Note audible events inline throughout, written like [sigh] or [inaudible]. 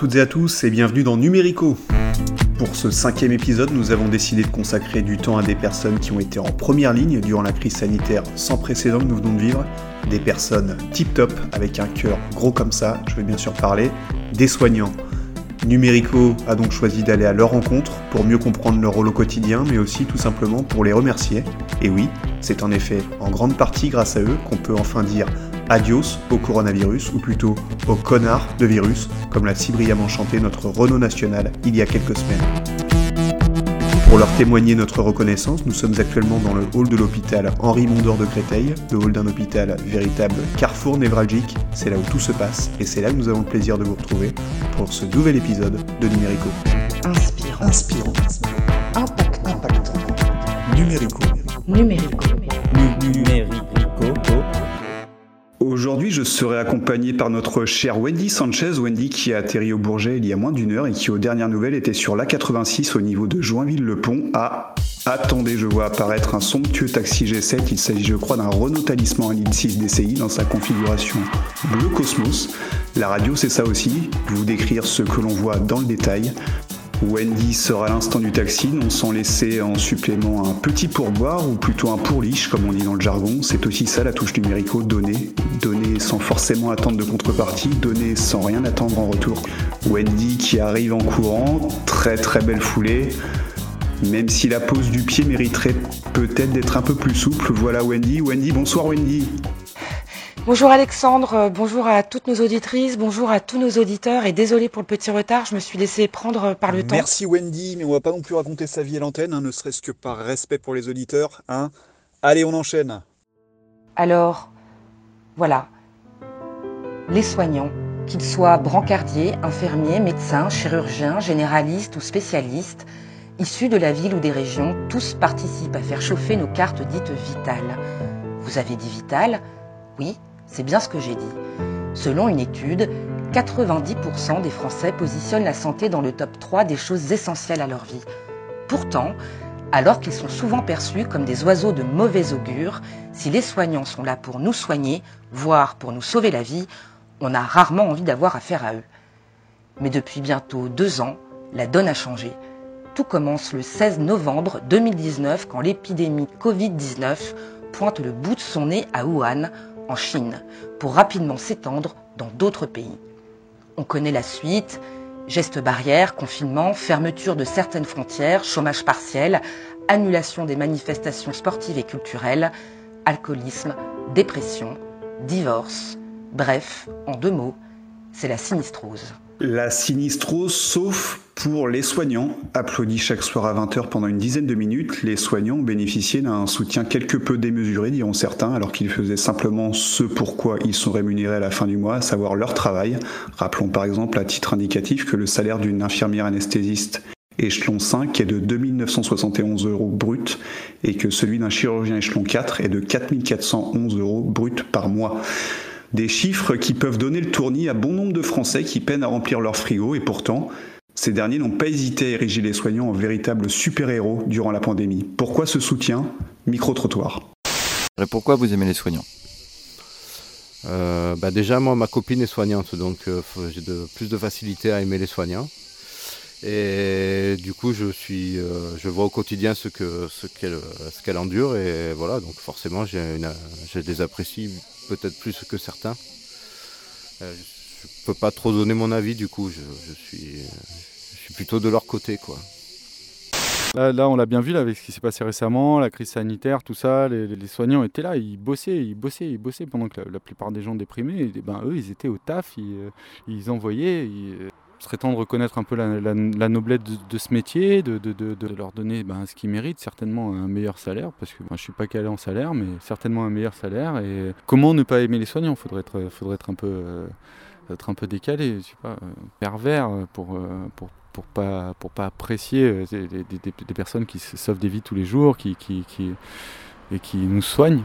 toutes et à tous et bienvenue dans Numérico. Pour ce cinquième épisode, nous avons décidé de consacrer du temps à des personnes qui ont été en première ligne durant la crise sanitaire sans précédent que nous venons de vivre, des personnes tip-top avec un cœur gros comme ça, je vais bien sûr parler, des soignants. Numérico a donc choisi d'aller à leur rencontre pour mieux comprendre leur rôle au quotidien, mais aussi tout simplement pour les remercier. Et oui, c'est en effet en grande partie grâce à eux qu'on peut enfin dire adios au coronavirus, ou plutôt au connard de virus, comme l'a si brillamment chanté notre Renault National il y a quelques semaines. Pour leur témoigner notre reconnaissance, nous sommes actuellement dans le hall de l'hôpital Henri Mondor de Créteil, le hall d'un hôpital véritable carrefour névralgique, c'est là où tout se passe, et c'est là que nous avons le plaisir de vous retrouver pour ce nouvel épisode de Numérico. Inspirant. Inspirant. Impactant. Impactant. Numérico. Numérico. Numérico. Aujourd'hui, je serai accompagné par notre chère Wendy Sanchez, Wendy qui a atterri au Bourget il y a moins d'une heure et qui, aux dernières nouvelles, était sur l'A86 au niveau de Joinville-le-Pont à... Attendez, je vois apparaître un somptueux taxi G7. Il s'agit, je crois, d'un Renault Talisman à ligne 6 DCI dans sa configuration bleu Cosmos. La radio, c'est ça aussi, vous décrire ce que l'on voit dans le détail. Wendy sera à l'instant du taxi, non sans laisser en supplément un petit pourboire ou plutôt un pourliche comme on dit dans le jargon. C'est aussi ça la touche numérico, donner. Donner sans forcément attendre de contrepartie, donner sans rien attendre en retour. Wendy qui arrive en courant, très très belle foulée. Même si la pose du pied mériterait peut-être d'être un peu plus souple, voilà Wendy. Wendy, bonsoir Wendy. Bonjour Alexandre, euh, bonjour à toutes nos auditrices, bonjour à tous nos auditeurs et désolé pour le petit retard, je me suis laissé prendre par le temps. Merci Wendy, mais on va pas non plus raconter sa vie à l'antenne, hein, ne serait-ce que par respect pour les auditeurs. Hein. Allez, on enchaîne. Alors, voilà, les soignants, qu'ils soient brancardiers, infirmiers, médecins, chirurgiens, généralistes ou spécialistes, issus de la ville ou des régions, tous participent à faire chauffer nos cartes dites vitales. Vous avez dit vitales Oui, c'est bien ce que j'ai dit. Selon une étude, 90% des Français positionnent la santé dans le top 3 des choses essentielles à leur vie. Pourtant, alors qu'ils sont souvent perçus comme des oiseaux de mauvais augure, si les soignants sont là pour nous soigner, voire pour nous sauver la vie, on a rarement envie d'avoir affaire à eux. Mais depuis bientôt deux ans, la donne a changé. Tout commence le 16 novembre 2019 quand l'épidémie Covid-19 pointe le bout de son nez à Wuhan, en Chine, pour rapidement s'étendre dans d'autres pays. On connaît la suite, gestes barrières, confinement, fermeture de certaines frontières, chômage partiel, annulation des manifestations sportives et culturelles, alcoolisme, dépression, divorce. Bref, en deux mots, c'est la sinistrose. La sinistrose, sauf pour les soignants. Applaudis chaque soir à 20h pendant une dizaine de minutes, les soignants ont bénéficié d'un soutien quelque peu démesuré, diront certains, alors qu'ils faisaient simplement ce pourquoi ils sont rémunérés à la fin du mois, à savoir leur travail. Rappelons par exemple à titre indicatif que le salaire d'une infirmière anesthésiste échelon 5 est de 2971 euros brut et que celui d'un chirurgien échelon 4 est de 4411 euros brut par mois. Des chiffres qui peuvent donner le tournis à bon nombre de Français qui peinent à remplir leur frigo et pourtant, ces derniers n'ont pas hésité à ériger les soignants en véritables super-héros durant la pandémie. Pourquoi ce soutien Micro-trottoir? Et pourquoi vous aimez les soignants? Euh, bah déjà, moi, ma copine est soignante, donc euh, j'ai de, plus de facilité à aimer les soignants. Et du coup, je suis, euh, je vois au quotidien ce que, ce qu'elle, ce qu'elle endure, et voilà. Donc forcément, j'ai, une, je les apprécie peut-être plus que certains. Euh, je peux pas trop donner mon avis, du coup, je, suis, je suis plutôt de leur côté, quoi. Là, on l'a bien vu là, avec ce qui s'est passé récemment, la crise sanitaire, tout ça. Les, soignants étaient là, ils bossaient, ils bossaient, ils bossaient pendant que la, plupart des gens déprimés, et, ben, eux, ils étaient au taf, ils, euh, envoyaient. euh, serait temps de reconnaître un peu la, noblesse de, ce métier, de, leur donner ben, ce qu'ils méritent, certainement un meilleur salaire, parce que moi je suis pas calé en salaire, mais certainement un meilleur salaire. Et comment ne pas aimer les soignants? Faudrait être, faudrait être un peu, décalé, pervers pour, pour pour pas apprécier euh, des, personnes qui sauvent des vies tous les jours, et qui nous soignent.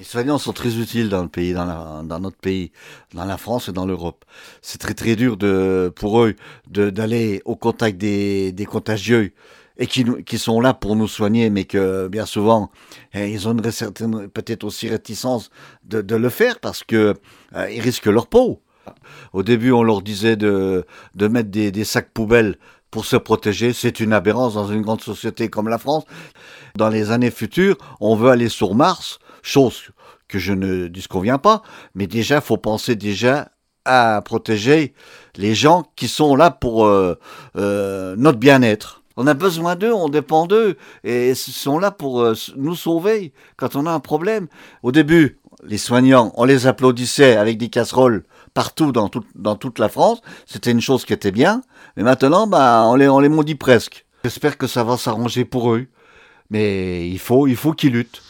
Les soignants sont très utiles dans le pays, dans, la- dans notre pays, dans la France et dans l'Europe. C'est très très dur de, pour eux d'aller au contact des, des contagieux et qui, qui sont là pour nous soigner, mais que bien souvent, eh, ils ont une certaine, peut-être aussi réticence de, de le faire parce que euh, risquent leur peau. Au début, on leur disait de, de mettre des, des sacs poubelles pour se protéger. C'est une aberrance dans une grande société comme la France. Dans les années futures, on veut aller sur Mars, chose que je ne disconviens pas, mais déjà, faut penser déjà à protéger les gens qui sont là pour euh, euh, notre bien-être. On a besoin d'eux, on dépend d'eux, et ils sont là pour euh, nous sauver quand on a un problème. Au début, les soignants, on les applaudissait avec des casseroles partout dans, dans toute la France. C'était une chose qui était bien, mais maintenant, bah, on les, on les maudit presque. J'espère que ça va s'arranger pour eux, mais il faut, il faut qu'ils luttent.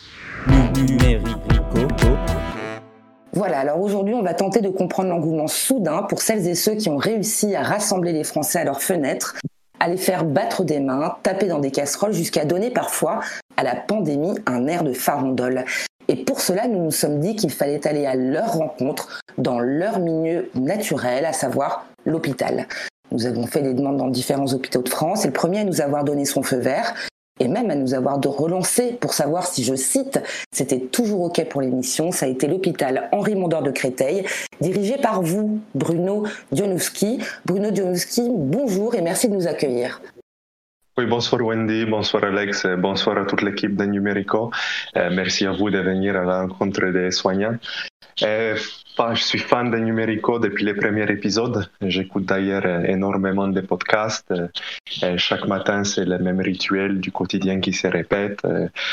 Voilà, alors aujourd'hui, on va tenter de comprendre l'engouement soudain pour celles et ceux qui ont réussi à rassembler les Français à leurs fenêtres, à les faire battre des mains, taper dans des casseroles, jusqu'à donner parfois à la pandémie un air de farandole. Et pour cela, nous nous sommes dit qu'il fallait aller à leur rencontre dans leur milieu naturel, à savoir l'hôpital. Nous avons fait des demandes dans différents hôpitaux de France et le premier à nous avoir donné son feu vert et même à nous avoir de relancer pour savoir si, je cite, c'était toujours OK pour l'émission. Ça a été l'hôpital Henri Mondor de Créteil, dirigé par vous, Bruno Dionowski. Bruno Dionowski, bonjour et merci de nous accueillir. Oui, bonsoir Wendy, bonsoir Alex, bonsoir à toute l'équipe de Numérico. Euh, merci à vous de venir à la des soignants. Euh, je suis fan de Numérico depuis les premiers épisodes. J'écoute d'ailleurs euh, énormément de podcasts. Euh, chaque matin, c'est le même rituel du quotidien qui se répète.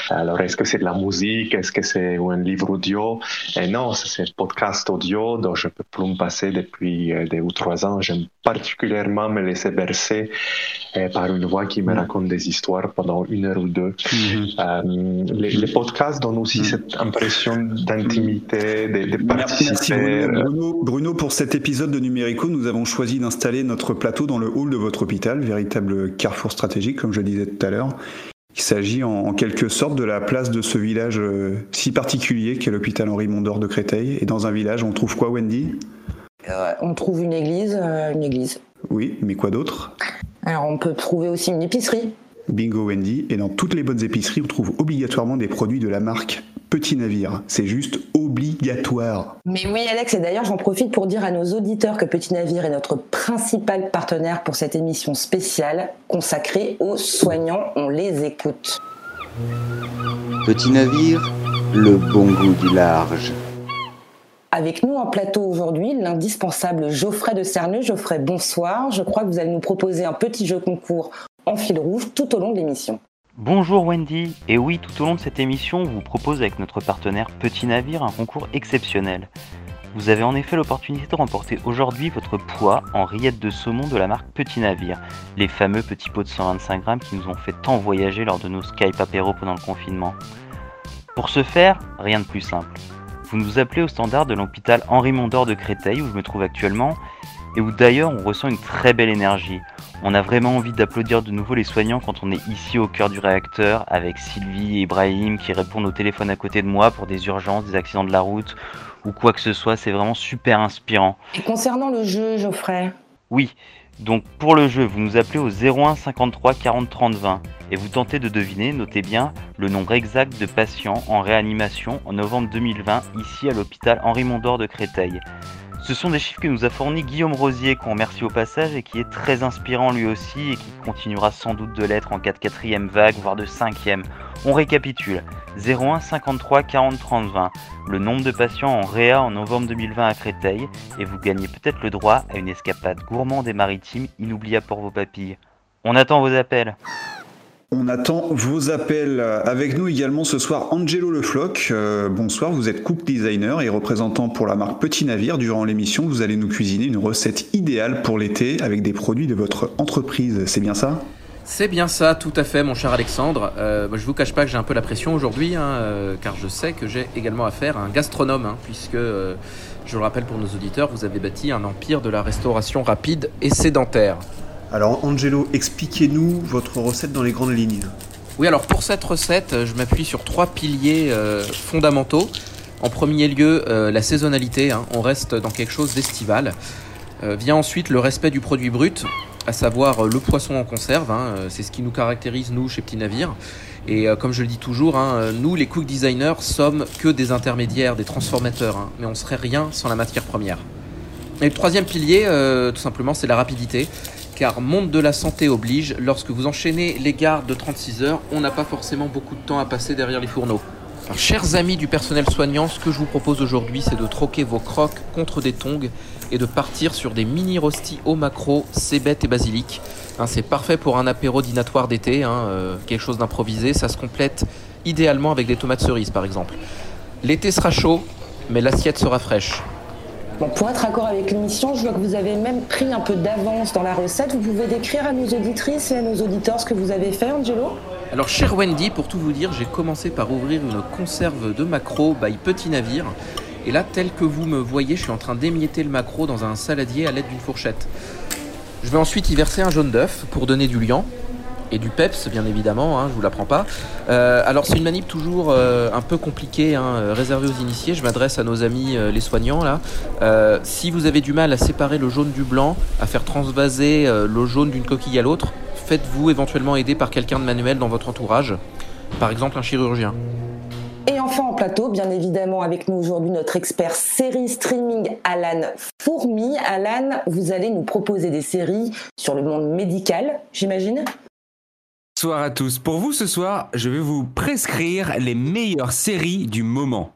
Alors, est-ce que c'est de la musique? Est-ce que c'est un livre audio? Et non, c'est un podcast audio dont je peux plus me passer depuis deux ou trois ans. J'aime particulièrement me laisser bercer par une voix qui me raconte des histoires pendant une heure ou deux. Euh, les, les podcasts donnent aussi cette impression d'intimité, de, Merci. Bruno. Bruno. Bruno, pour cet épisode de Numérico, nous avons choisi d'installer notre plateau dans le hall de votre hôpital, véritable carrefour stratégique, comme je disais tout à l'heure. Il s'agit en, en quelque sorte de la place de ce village euh, si particulier qu'est l'hôpital Henri Mondor de Créteil. Et dans un village, on trouve quoi, Wendy? Euh, on trouve une église, euh, une église. Oui, mais quoi d'autre? Alors on peut trouver aussi une épicerie. Bingo Wendy, et dans toutes les bonnes épiceries, on trouve obligatoirement des produits de la marque Petit Navire. C'est juste obligatoire. Mais oui, Alex, et d'ailleurs, j'en profite pour dire à nos auditeurs que Petit Navire est notre principal partenaire pour cette émission spéciale consacrée aux soignants. On les écoute. Petit navire, le bon goût du large. Avec nous en plateau aujourd'hui, l'indispensable Geoffrey de Cerneux. Geoffrey, bonsoir. Je crois que vous allez nous proposer un petit jeu concours fil rouge tout au long de l'émission. Bonjour Wendy, et oui, tout au long de cette émission, on vous propose avec notre partenaire Petit Navire un concours exceptionnel. Vous avez en effet l'opportunité de remporter aujourd'hui votre poids en rillettes de saumon de la marque Petit Navire, les fameux petits pots de 125 grammes qui nous ont fait tant voyager lors de nos Skype apéro pendant le confinement. Pour ce faire, rien de plus simple. Vous nous appelez au standard de l'hôpital Henri Mondor de Créteil où je me trouve actuellement et où d'ailleurs on ressent une très belle énergie. On a vraiment envie d'applaudir de nouveau les soignants quand on est ici au cœur du réacteur avec Sylvie et Ibrahim qui répondent au téléphone à côté de moi pour des urgences, des accidents de la route ou quoi que ce soit. C'est vraiment super inspirant. Et concernant le jeu, Geoffrey Oui, donc pour le jeu, vous nous appelez au 01 53 40 30 20 et vous tentez de deviner, notez bien, le nombre exact de patients en réanimation en novembre 2020 ici à l'hôpital Henri Mondor de Créteil. Ce sont des chiffres que nous a fournis Guillaume Rosier, qu'on remercie au passage et qui est très inspirant lui aussi et qui continuera sans doute de l'être en cas de quatrième vague, voire de cinquième. On récapitule. 01 53 40 30 20, le nombre de patients en réa en novembre 2020 à Créteil, et vous gagnez peut-être le droit à une escapade gourmande et maritime inoubliable pour vos papilles. On attend vos appels. On attend vos appels. Avec nous également ce soir Angelo Le Floch. Euh, bonsoir, vous êtes cook designer et représentant pour la marque Petit Navire. Durant l'émission, vous allez nous cuisiner une recette idéale pour l'été avec des produits de votre entreprise. C'est bien ça? C'est bien ça, tout à fait, mon cher Alexandre. Euh, je vous cache pas que j'ai un peu la pression aujourd'hui, hein, euh, car je sais que j'ai également affaire à un gastronome, hein, puisque, euh, je le rappelle pour nos auditeurs, vous avez bâti un empire de la restauration rapide et sédentaire. Alors Angelo, expliquez-nous votre recette dans les grandes lignes. Oui, alors pour cette recette, je m'appuie sur trois piliers euh, fondamentaux. En premier lieu, euh, la saisonnalité, hein, on reste dans quelque chose d'estival. Euh, vient ensuite le respect du produit brut. à savoir le poisson en conserve. hein, c'est ce qui nous caractérise, nous, chez Petit Navire. Et comme je le dis toujours, hein, nous, les cook designers, sommes que des intermédiaires, des transformateurs. mais on serait rien sans la matière première. Et le troisième pilier, tout simplement, c'est la rapidité. Car monde de la santé oblige, lorsque vous enchaînez les gardes de 36 heures, on n'a pas forcément beaucoup de temps à passer derrière les fourneaux. Alors, chers amis du personnel soignant, ce que je vous propose aujourd'hui, c'est de troquer vos crocs contre des tongs et de partir sur des mini rostis au macro, cébette et basilic. Hein, c'est parfait pour un apéro dînatoire d'été, hein, euh, quelque chose d'improvisé. Ça se complète idéalement avec des tomates cerises, par exemple. L'été sera chaud, mais l'assiette sera fraîche. Pour être accord avec l'émission, je vois que vous avez même pris un peu d'avance dans la recette. Vous pouvez décrire à nos auditrices et à nos auditeurs ce que vous avez fait, Angelo? Alors, cher Wendy, pour tout vous dire, j'ai commencé par ouvrir une conserve de maquereau by Petit Navire. Et là, tel que vous me voyez, je suis en train d'émietter le maquereau dans un saladier à l'aide d'une fourchette. Je vais ensuite y verser un jaune d'œuf pour donner du liant et du peps, bien évidemment, hein, je vous l'apprends pas. Euh, alors c'est une manip toujours euh, un peu compliquée, hein, euh, réservée aux initiés. Je m'adresse à nos amis les soignants là. Si vous avez du mal à séparer le jaune du blanc, à faire transvaser le jaune d'une coquille à l'autre, faites-vous éventuellement aider par quelqu'un de manuel dans votre entourage, par exemple un chirurgien. Et enfin en plateau, bien évidemment, avec nous aujourd'hui notre expert série streaming Alan Fourmi. Alan, vous allez nous proposer des séries sur le monde médical, j'imagine? Bonsoir à tous. Pour vous ce soir, je vais vous prescrire les meilleures séries du moment.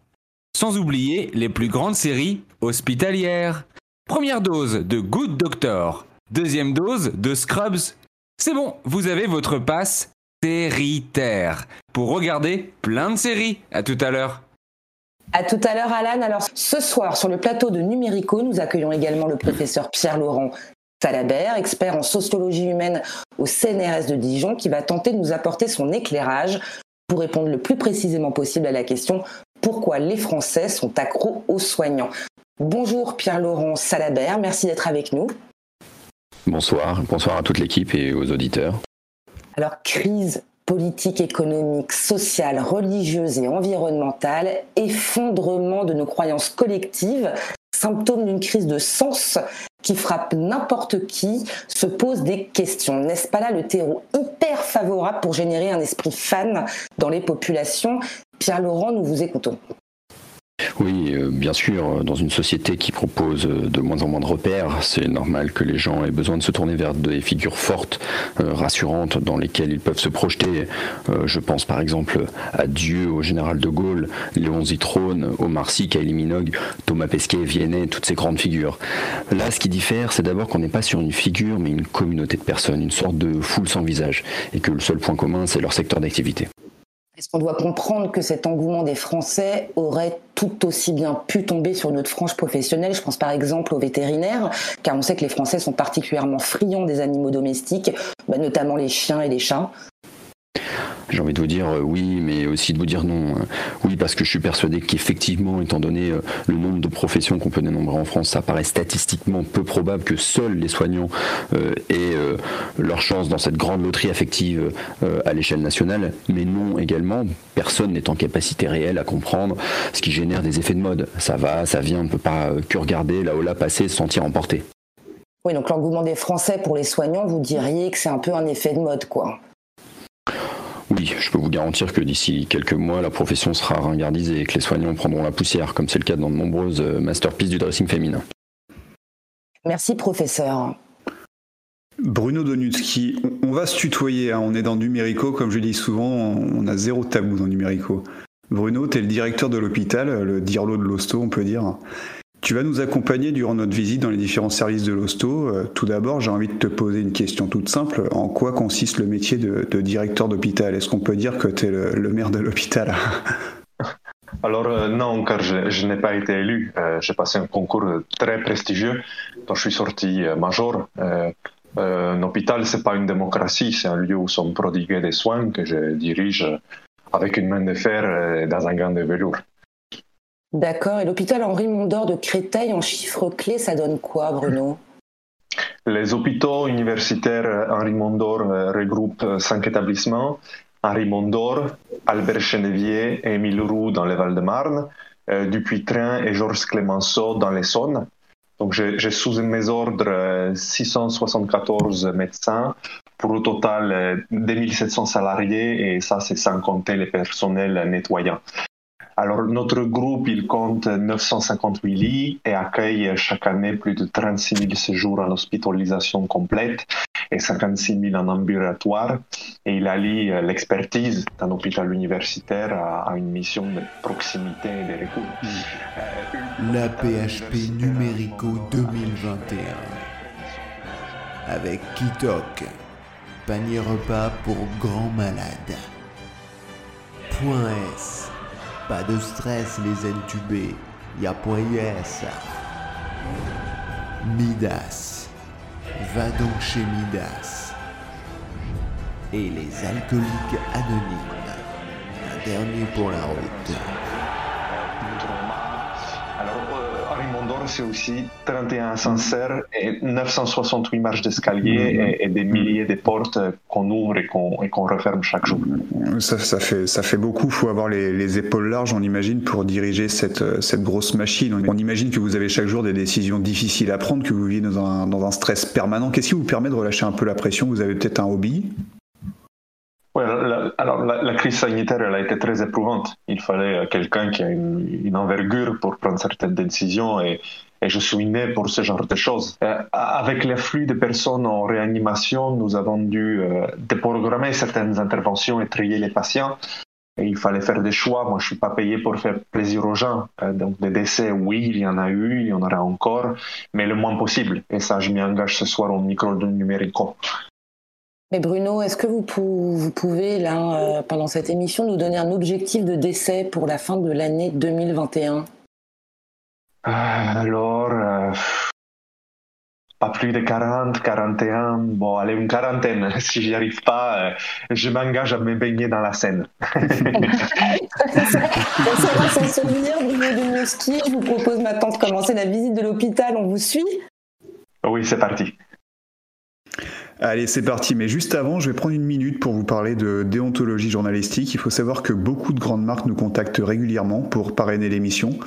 Sans oublier les plus grandes séries hospitalières. Première dose de Good Doctor. Deuxième dose de Scrubs. C'est bon, vous avez votre passe séritaire pour regarder plein de séries. À tout à l'heure. À tout à l'heure, Alan. Alors, ce soir, sur le plateau de Numérico, nous accueillons également le professeur Pierre-Laurent Salabert, expert en sociologie humaine au CNRS de Dijon, qui va tenter de nous apporter son éclairage pour répondre le plus précisément possible à la question pourquoi les Français sont accros aux soignants. Bonjour Pierre-Laurent Salabert, merci d'être avec nous. Bonsoir, bonsoir à toute l'équipe et aux auditeurs. Alors, crise politique, économique, sociale, religieuse et environnementale, effondrement de nos croyances collectives, symptôme d'une crise de sens qui frappe n'importe qui, se pose des questions. N'est-ce pas là le terreau hyper favorable pour générer un esprit fan dans les populations? Pierre-Laurent, nous vous écoutons. Oui, euh, bien sûr, dans une société qui propose euh, de moins en moins de repères, c'est normal que les gens aient besoin de se tourner vers des figures fortes, euh, rassurantes, dans lesquelles ils peuvent se projeter. Euh, je pense par exemple à Dieu, au général de Gaulle, Léon Zitrone, Omar Sy, Kylie Minogue, Thomas Pesquet, Viennet, toutes ces grandes figures. Là, ce qui diffère, c'est d'abord qu'on n'est pas sur une figure, mais une communauté de personnes, une sorte de foule sans visage, et que le seul point commun, c'est leur secteur d'activité. Est-ce qu'on doit comprendre que cet engouement des Français aurait tout aussi bien pu tomber sur notre frange professionnelle? Je pense par exemple aux vétérinaires, car on sait que les Français sont particulièrement friands des animaux domestiques, bah, notamment les chiens et les chats. J'ai envie de vous dire euh, oui, mais aussi de vous dire non. Oui, parce que je suis persuadé qu'effectivement, étant donné euh, le nombre de professions qu'on peut dénombrer en France, ça paraît statistiquement peu probable que seuls les soignants euh, aient euh, leur chance dans cette grande loterie affective euh, à l'échelle nationale. Mais non, également, personne n'est en capacité réelle à comprendre ce qui génère des effets de mode. Ça va, ça vient, on ne peut pas euh, que regarder là haut là passer se sentir emporté. Oui, donc l'engouement des Français pour les soignants, vous diriez que c'est un peu un effet de mode, quoi. Oui, je peux vous garantir que d'ici quelques mois, la profession sera ringardisée et que les soignants prendront la poussière, comme c'est le cas dans de nombreuses euh, masterpieces du dressing féminin. Merci, professeur. Bruno Donutski, on on va se tutoyer, hein, on est dans Numérico, comme je dis souvent, on a zéro tabou dans Numérico. Bruno, tu es le directeur de l'hôpital, le dirlo de l'hosto, on peut dire. Tu vas nous accompagner durant notre visite dans les différents services de l'hosto. Euh, Tout d'abord, j'ai envie de te poser une question toute simple. En quoi consiste le métier de, directeur d'hôpital? Est-ce qu'on peut dire que tu es le, maire de l'hôpital? [laughs] Alors euh, non, car je, n'ai pas été élu. Euh, J'ai passé un concours très prestigieux dont je suis sorti major. Un hôpital, c'est pas une démocratie, c'est un lieu où sont prodigués des soins que je dirige avec une main de fer dans un gant de velours. D'accord. Et l'hôpital Henri Mondor de Créteil, en chiffres clés, ça donne quoi, Bruno? Les hôpitaux universitaires Henri Mondor euh, regroupent euh, cinq établissements. Henri Mondor, Albert Chenevier et Émile Roux dans le Val-de-Marne, euh, Dupuis-Train et Georges Clemenceau dans l'Essonne. Donc j'ai sous mes ordres 674 médecins pour au total 2700 salariés et ça c'est sans compter les personnels nettoyants. Alors, notre groupe, il compte 958 lits et accueille chaque année plus de 36 000 séjours en hospitalisation complète et 56 000 en ambulatoire. Et il allie l'expertise d'un hôpital universitaire à, une mission de proximité et de recours. La PHP Numérico 2021 avec Kitok, panier repas pour grands malades. S pas de stress les intubés, y a point yes. Midas. Va donc chez Midas. Et les alcooliques anonymes. Un dernier pour la route. C'est aussi 31 ascenseurs et 968 marches d'escalier et, des milliers de portes qu'on ouvre et qu'on referme chaque jour. Ça, ça, fait, ça fait beaucoup. Il faut avoir les, épaules larges, on imagine, pour diriger cette, cette grosse machine. On imagine que vous avez chaque jour des décisions difficiles à prendre, que vous vivez dans un, dans un stress permanent. Qu'est-ce qui vous permet de relâcher un peu la pression? Vous avez peut-être un hobby? Oui, alors la, crise sanitaire, elle a été très éprouvante. Il fallait euh, quelqu'un qui a une, envergure pour prendre certaines décisions et, et, je suis né pour ce genre de choses. Euh, avec l'afflux de personnes en réanimation, nous avons dû euh, déprogrammer certaines interventions et trier les patients. Et il fallait faire des choix. Moi, je suis pas payé pour faire plaisir aux gens. donc, des décès, oui, il y en a eu, il y en aura encore, mais le moins possible. Et ça, je m'y engage ce soir au micro de Numérico. Mais Bruno, est-ce que vous, pouvez, là, euh, pendant cette émission, nous donner un objectif de décès pour la fin de l'année 2021 euh, Alors, euh, pas plus de 40, 41, bon, allez, une quarantaine. [laughs] Si j'y arrive pas, je m'engage à me baigner dans la Seine. [laughs] [laughs] ça va s'en souvenir, Bruno de ski. Je vous propose maintenant de commencer la visite de l'hôpital. On vous suit Oui, c'est parti. Allez, c'est parti. Mais juste avant, je vais prendre une minute pour vous parler de déontologie journalistique. Il faut savoir que beaucoup de grandes marques nous contactent régulièrement pour parrainer l'émission.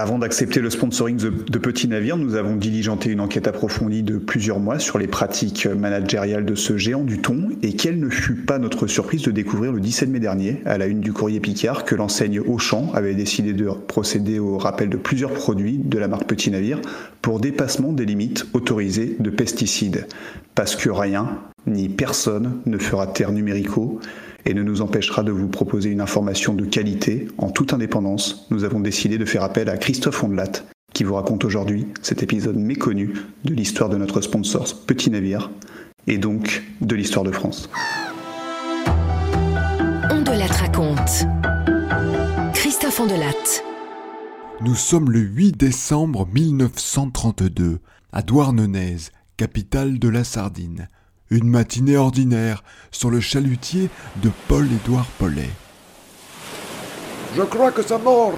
Avant d'accepter le sponsoring de, Petit Navire, nous avons diligenté une enquête approfondie de plusieurs mois sur les pratiques managériales de ce géant du thon et quelle ne fut pas notre surprise de découvrir le 17 mai dernier, à la une du courrier Picard, que l'enseigne Auchan avait décidé de procéder au rappel de plusieurs produits de la marque Petit Navire pour dépassement des limites autorisées de pesticides. Parce que rien, ni personne ne fera taire numérico et ne nous empêchera de vous proposer une information de qualité en toute indépendance, nous avons décidé de faire appel à Christophe Ondelat, qui vous raconte aujourd'hui cet épisode méconnu de l'histoire de notre sponsor Petit Navire, et donc de l'histoire de France. Ondelat raconte. Christophe Ondelat. Nous sommes le 8 décembre 1932, à Douarnenez, capitale de la Sardine. Une matinée ordinaire sur le chalutier de Paul-Édouard Paulet. Je crois que ça mord.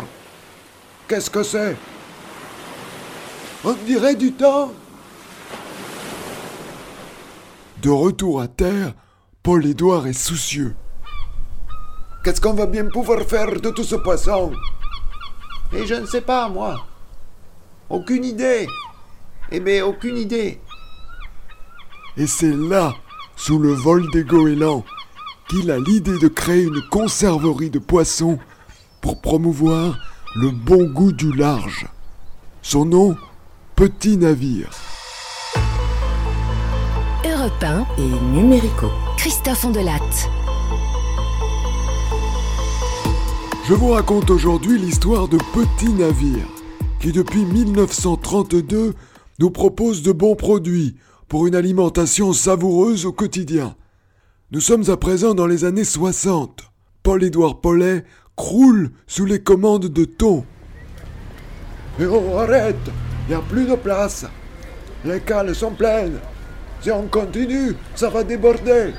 Qu'est-ce que c'est? On dirait du temps. De retour à terre, Paul-Édouard est soucieux. Qu'est-ce qu'on va bien pouvoir faire de tout ce poisson? Et je ne sais pas, moi. Aucune idée. Eh bien, aucune idée. Et c'est là, sous le vol des goélands, qu'il a l'idée de créer une conserverie de poissons pour promouvoir le bon goût du large. Son nom, Petit Navire. Europe et Numérico. Christophe Ondelat. Je vous raconte aujourd'hui l'histoire de Petit Navire, qui depuis 1932 nous propose de bons produits pour une alimentation savoureuse au quotidien. Nous sommes à présent dans les années 60. Paul-Édouard Paulet croule sous les commandes de thon. Mais oh, arrête Il n'y a plus de place Les cales sont pleines Si on continue, ça va déborder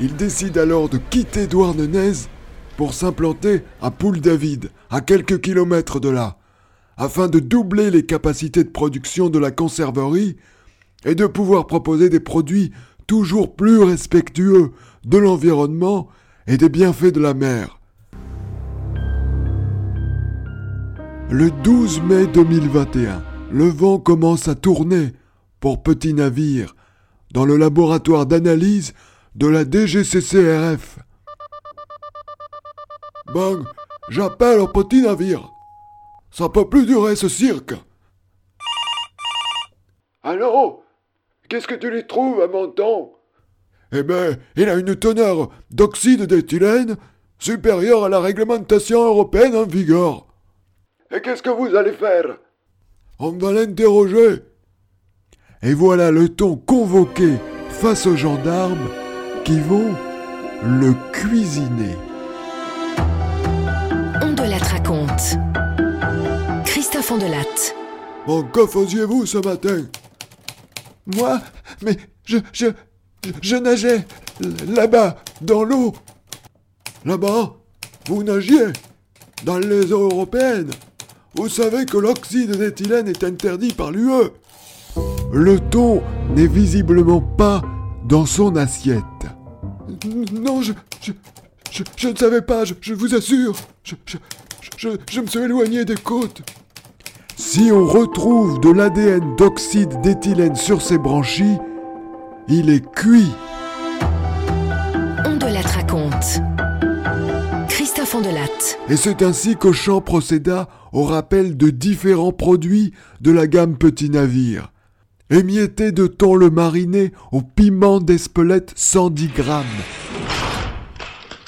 Il décide alors de quitter Douarnenez pour s'implanter à Poule-David, à quelques kilomètres de là, afin de doubler les capacités de production de la conserverie et de pouvoir proposer des produits toujours plus respectueux de l'environnement et des bienfaits de la mer. Le 12 mai 2021, Le vent commence à tourner pour Petit Navire dans le laboratoire d'analyse de la DGCCRF. Bang, j'appelle au Petit Navire. Ça peut plus durer ce cirque. Allô? Qu'est-ce que tu lui trouves à mon temps Eh ben, il a une teneur d'oxyde d'éthylène supérieure à la réglementation européenne en vigueur. Et qu'est-ce que vous allez faire? On va l'interroger. Et voilà le ton convoqué face aux gendarmes qui vont le cuisiner. On de la raconte. Christophe Ondelat. Bon, que faisiez-vous ce matin Moi Mais je, je, je, nageais là-bas, dans l'eau. Là-bas Vous nagiez Dans les eaux européennes Vous savez que l'oxyde d'éthylène est interdit par l'UE Le thon n'est visiblement pas dans son assiette. Non, je, ne savais pas, je, vous assure. Je, je me suis éloigné des côtes. Si on retrouve de l'ADN d'oxyde d'éthylène sur ses branchies, il est cuit. On de la raconte. Christophe Ondelat. Et c'est ainsi qu'Auchan procéda au rappel de différents produits de la gamme Petit Navire. Émietté de thon le mariné au piment d'Espelette 110 grammes.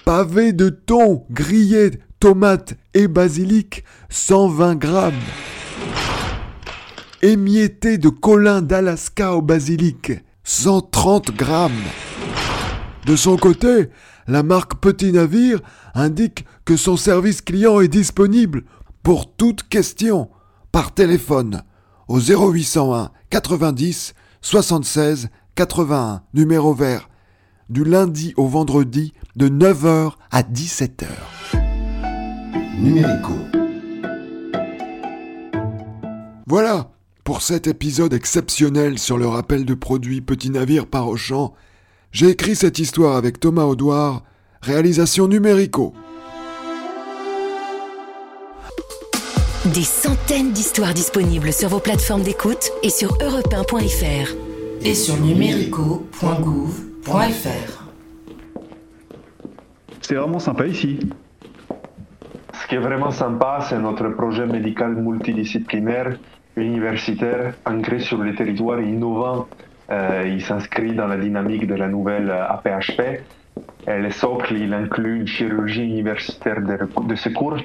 Pavé de thon grillé, tomate et basilic 120 grammes. Émietté de colin d'Alaska au basilic 130 grammes. De son côté, la marque Petit Navire indique que son service client est disponible pour toute question par téléphone au 0801 90 76 81 numéro vert du lundi au vendredi de 9h à 17h. Numérico. Voilà pour cet épisode exceptionnel sur le rappel de produits Petit Navire par Auchan. J'ai écrit cette histoire avec Thomas Audouard, réalisation numérico. Des centaines d'histoires disponibles sur vos plateformes d'écoute et sur europe1.fr. Et sur numérico.gouv.fr. C'est vraiment sympa ici. Ce qui est vraiment sympa, c'est notre projet médical multidisciplinaire, universitaire, ancré sur les territoires et innovant. Euh, il s'inscrit dans la dynamique de la nouvelle APHP. Et le socle, il inclut une chirurgie universitaire de, de secours.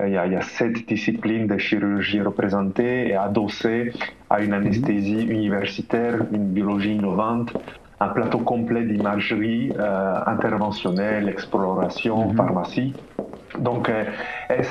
Il y, a, il y, a, sept disciplines de chirurgie représentées et adossées à une anesthésie universitaire, une biologie innovante, un plateau complet d'imagerie euh, interventionnelle, exploration, pharmacie. Donc, euh,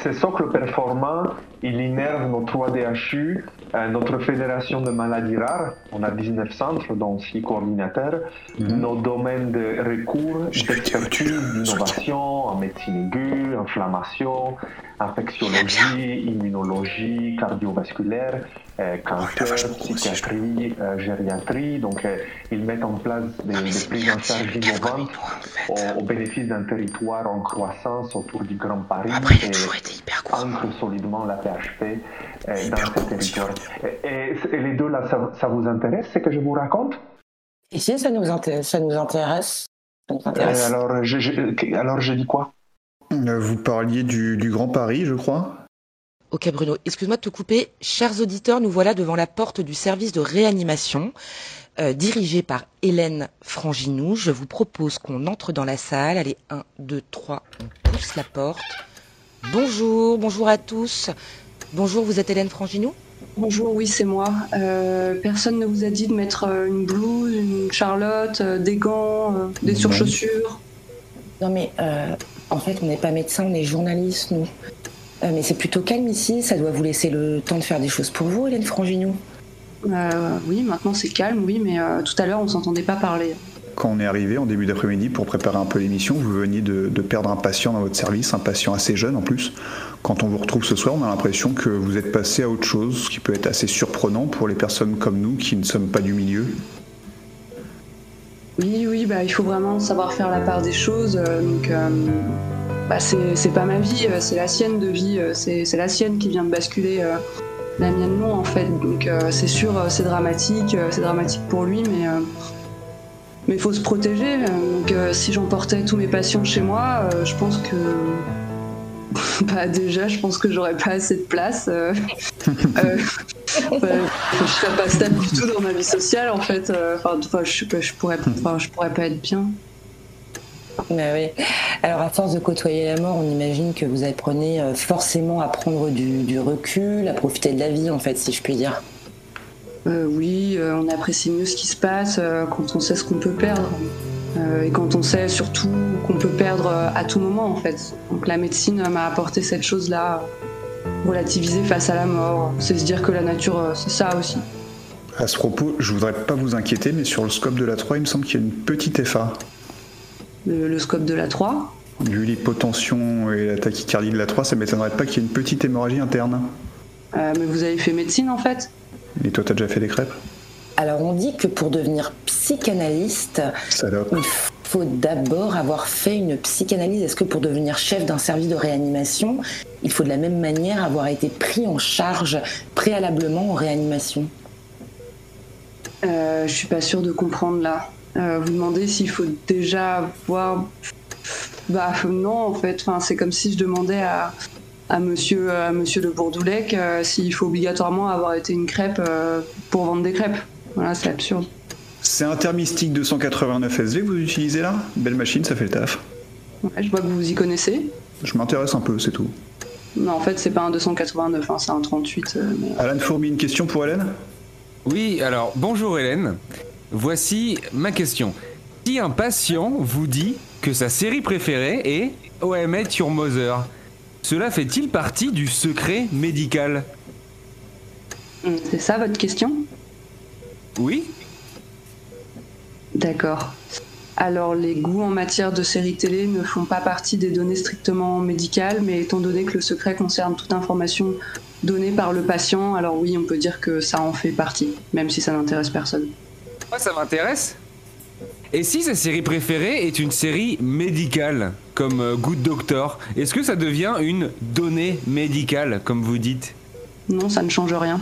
ce socle performant, il innerve nos 3 DHU, euh, notre fédération de maladies rares. On a 19 centres, dont 6 coordinateurs. Nos domaines de recours, d'expertise, d'innovation en médecine aiguë, inflammation, infectiologie, immunologie, cardiovasculaire, euh, cancer, psychiatrie, euh, gériatrie. Donc, euh, ils mettent en place des, des prises en charge innovantes au, au, bénéfice d'un territoire en croissance autour du Grand Paris et ancre solidement la PHP dans ce territoire. Et, et, les deux, là, ça, ça vous intéresse, ce que je vous raconte? Et si ça nous intéresse, ça nous intéresse. Ça nous intéresse. alors, je, je, alors, je dis quoi? Vous parliez du, du Grand Paris, je crois Ok Bruno, excuse-moi de te couper. Chers auditeurs, nous voilà devant la porte du service de réanimation euh, dirigé par Hélène Franginou. Je vous propose qu'on entre dans la salle. Allez, 1, 2, 3, on pousse la porte. Bonjour, bonjour à tous. Bonjour, vous êtes Hélène Franginou Bonjour, oui, c'est moi. Euh, personne ne vous a dit de mettre euh, une blouse, une charlotte, euh, des gants, euh, des surchaussures? Non mais, en fait, on n'est pas médecin, on est journaliste, nous. Euh, mais c'est plutôt calme ici, ça doit vous laisser le temps de faire des choses pour vous, Hélène Franginou euh, Oui, maintenant c'est calme, oui, mais euh, tout à l'heure on s'entendait pas parler. Quand on est arrivé en début d'après-midi pour préparer un peu l'émission, vous veniez de, de, perdre un patient dans votre service, un patient assez jeune en plus. Quand on vous retrouve ce soir, on a l'impression que vous êtes passé à autre chose, ce qui peut être assez surprenant pour les personnes comme nous qui ne sommes pas du milieu. Oui, oui, bah, il faut vraiment savoir faire la part des choses. donc, bah, c'est pas ma vie, c'est la sienne de vie, c'est la sienne qui vient de basculer La mienne non en fait. Donc euh, c'est sûr, euh, c'est dramatique, euh, c'est dramatique pour lui, mais euh, mais il faut se protéger. Donc euh, si j'emportais tous mes patients chez moi, euh, je pense que [laughs] bah déjà, je pense que j'aurais pas assez de place. [laughs] euh, euh, je serais pas stable du tout dans ma vie sociale en fait. Euh, Enfin, enfin, je, je pourrais, enfin, je pourrais pas être bien. Oui. Alors, à force de côtoyer la mort, on imagine que vous apprenez euh, forcément à prendre du, du recul, à profiter de la vie, en fait, si je puis dire. Euh, oui, euh, on apprécie mieux ce qui se passe euh, quand on sait ce qu'on peut perdre. Euh, et quand on sait surtout qu'on peut perdre euh, à tout moment en fait. Donc la médecine euh, m'a apporté cette chose-là, relativiser face à la mort. C'est se dire que la nature, euh, c'est ça aussi. À ce propos, je voudrais pas vous inquiéter, mais sur le scope de la 3, il me semble qu'il y a une petite FA. Le, le scope de la 3. Vu l'hypotension et la tachycardie de la 3, ça m'étonnerait pas qu'il y ait une petite hémorragie interne. Euh, mais vous avez fait médecine en fait? Et toi, t'as déjà fait des crêpes? Alors, on dit que pour devenir psychanalyste, il faut d'abord avoir fait une psychanalyse. Est-ce que pour devenir chef d'un service de réanimation, il faut de la même manière avoir été pris en charge préalablement en réanimation? Euh, je suis pas sûre de comprendre là. Euh, vous demandez s'il faut déjà voir. Bah non, en fait. Enfin, c'est comme si je demandais à, à monsieur, à monsieur Le Bourdoulec euh, s'il faut obligatoirement avoir été une crêpe euh, pour vendre des crêpes. Voilà, c'est absurde. C'est un thermistique 289 SV que vous utilisez là? Belle machine, ça fait le taf. Ouais, je vois que vous y connaissez. Je m'intéresse un peu, c'est tout. Non, en fait, c'est pas un 289, hein, c'est un 38. euh, mais... Alan Fourmi, une question pour Hélène? Oui, alors bonjour Hélène. Voici ma question. Si un patient vous dit que sa série préférée est OM Your Mother, cela fait-il partie du secret médical? Hum, C'est ça votre question? Oui D'accord. Alors, les goûts en matière de séries télé ne font pas partie des données strictement médicales, mais étant donné que le secret concerne toute information donnée par le patient, alors oui, on peut dire que ça en fait partie, même si ça n'intéresse personne. Moi, ça m'intéresse. Et si sa série préférée est une série médicale, comme euh, Good Doctor, est-ce que ça devient une donnée médicale, comme vous dites? Non, ça ne change rien.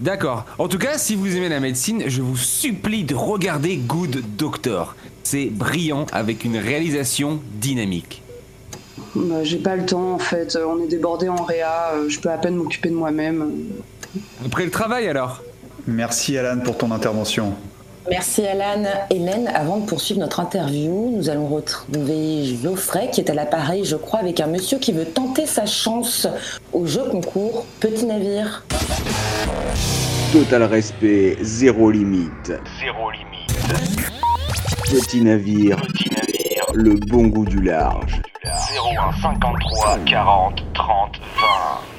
D'accord. En tout cas, si vous aimez la médecine, je vous supplie de regarder Good Doctor. C'est brillant avec une réalisation dynamique. Bah, J'ai pas le temps en fait, on est débordé en réa, euh, je peux à peine m'occuper de moi-même. Après le travail alors? Merci Alan pour ton intervention. Merci Alan. Hélène, avant de poursuivre notre interview, nous allons retrouver Geoffrey qui est à l'appareil, je crois, avec un monsieur qui veut tenter sa chance au jeu concours Petit Navire. Total respect, zéro limite. Zéro limite. Petit navire, le bon goût du large. 01 53 40 30 20.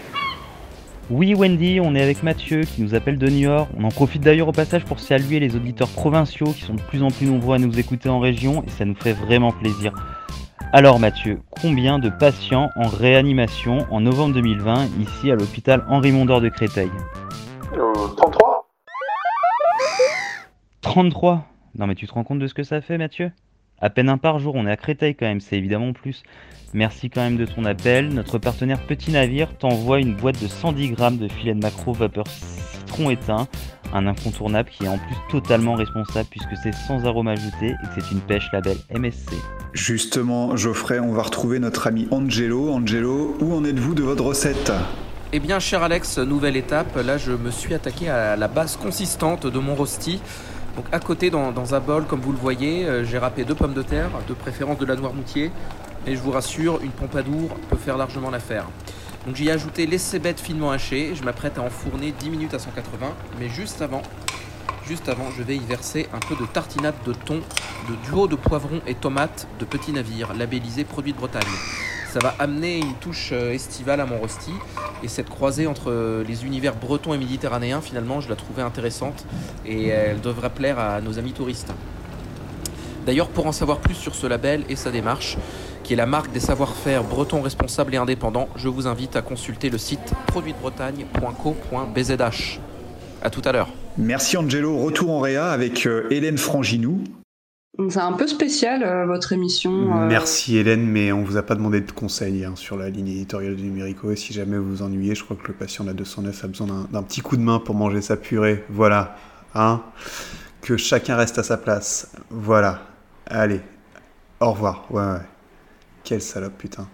Oui Wendy, on est avec Mathieu qui nous appelle de Niort. On en profite d'ailleurs au passage pour saluer les auditeurs provinciaux qui sont de plus en plus nombreux à nous écouter en région et ça nous fait vraiment plaisir. Alors Mathieu, combien de patients en réanimation en novembre 2020 ici à l'hôpital Henri Mondor de Créteil 33 33 Non mais tu te rends compte de ce que ça fait Mathieu? À peine un par jour, on est à Créteil quand même, c'est évidemment plus. Merci quand même de ton appel. Notre partenaire Petit Navire t'envoie une boîte de 110 grammes de filet de macro vapeur citron éteint, un incontournable qui est en plus totalement responsable puisque c'est sans arôme ajouté et que c'est une pêche label MSC. Justement, Geoffrey, on va retrouver notre ami Angelo. Angelo, où en êtes-vous de votre recette? Eh bien, cher Alex, nouvelle étape. Là, je me suis attaqué à la base consistante de mon rosti. Donc, à côté, dans, un bol, comme vous le voyez, euh, j'ai râpé deux pommes de terre, de préférence de la Noirmoutier. Et je vous rassure, une pompadour peut faire largement l'affaire. Donc, j'y ai ajouté les cébettes finement hachées. Je m'apprête à enfourner 10 minutes à 180. Mais juste avant, juste avant, je vais y verser un peu de tartinade de thon, de duo de poivrons et tomates de Petit Navire, labellisé Produit de Bretagne. Ça va amener une touche euh, estivale à mon rosti. Et cette croisée entre euh, les univers bretons et méditerranéens, finalement, je la trouvais intéressante. Et elle devrait plaire à nos amis touristes. D'ailleurs, pour en savoir plus sur ce label et sa démarche, qui est la marque des savoir-faire bretons responsables et indépendants, je vous invite à consulter le site produitbretagne.co.bzh. A tout à l'heure. Merci Angelo. Retour en Réa avec euh, Hélène Franginou. C'est un peu spécial euh, votre émission. euh, Merci Hélène, mais on vous a pas demandé de conseils hein, sur la ligne éditoriale du Numérico. Et si jamais vous vous ennuyez, je crois que le patient de la 209 a besoin d'un- d'un petit coup de main pour manger sa purée. Voilà. Hein que chacun reste à sa place. Voilà. Allez. Au revoir. Ouais, ouais. Quelle salope, putain.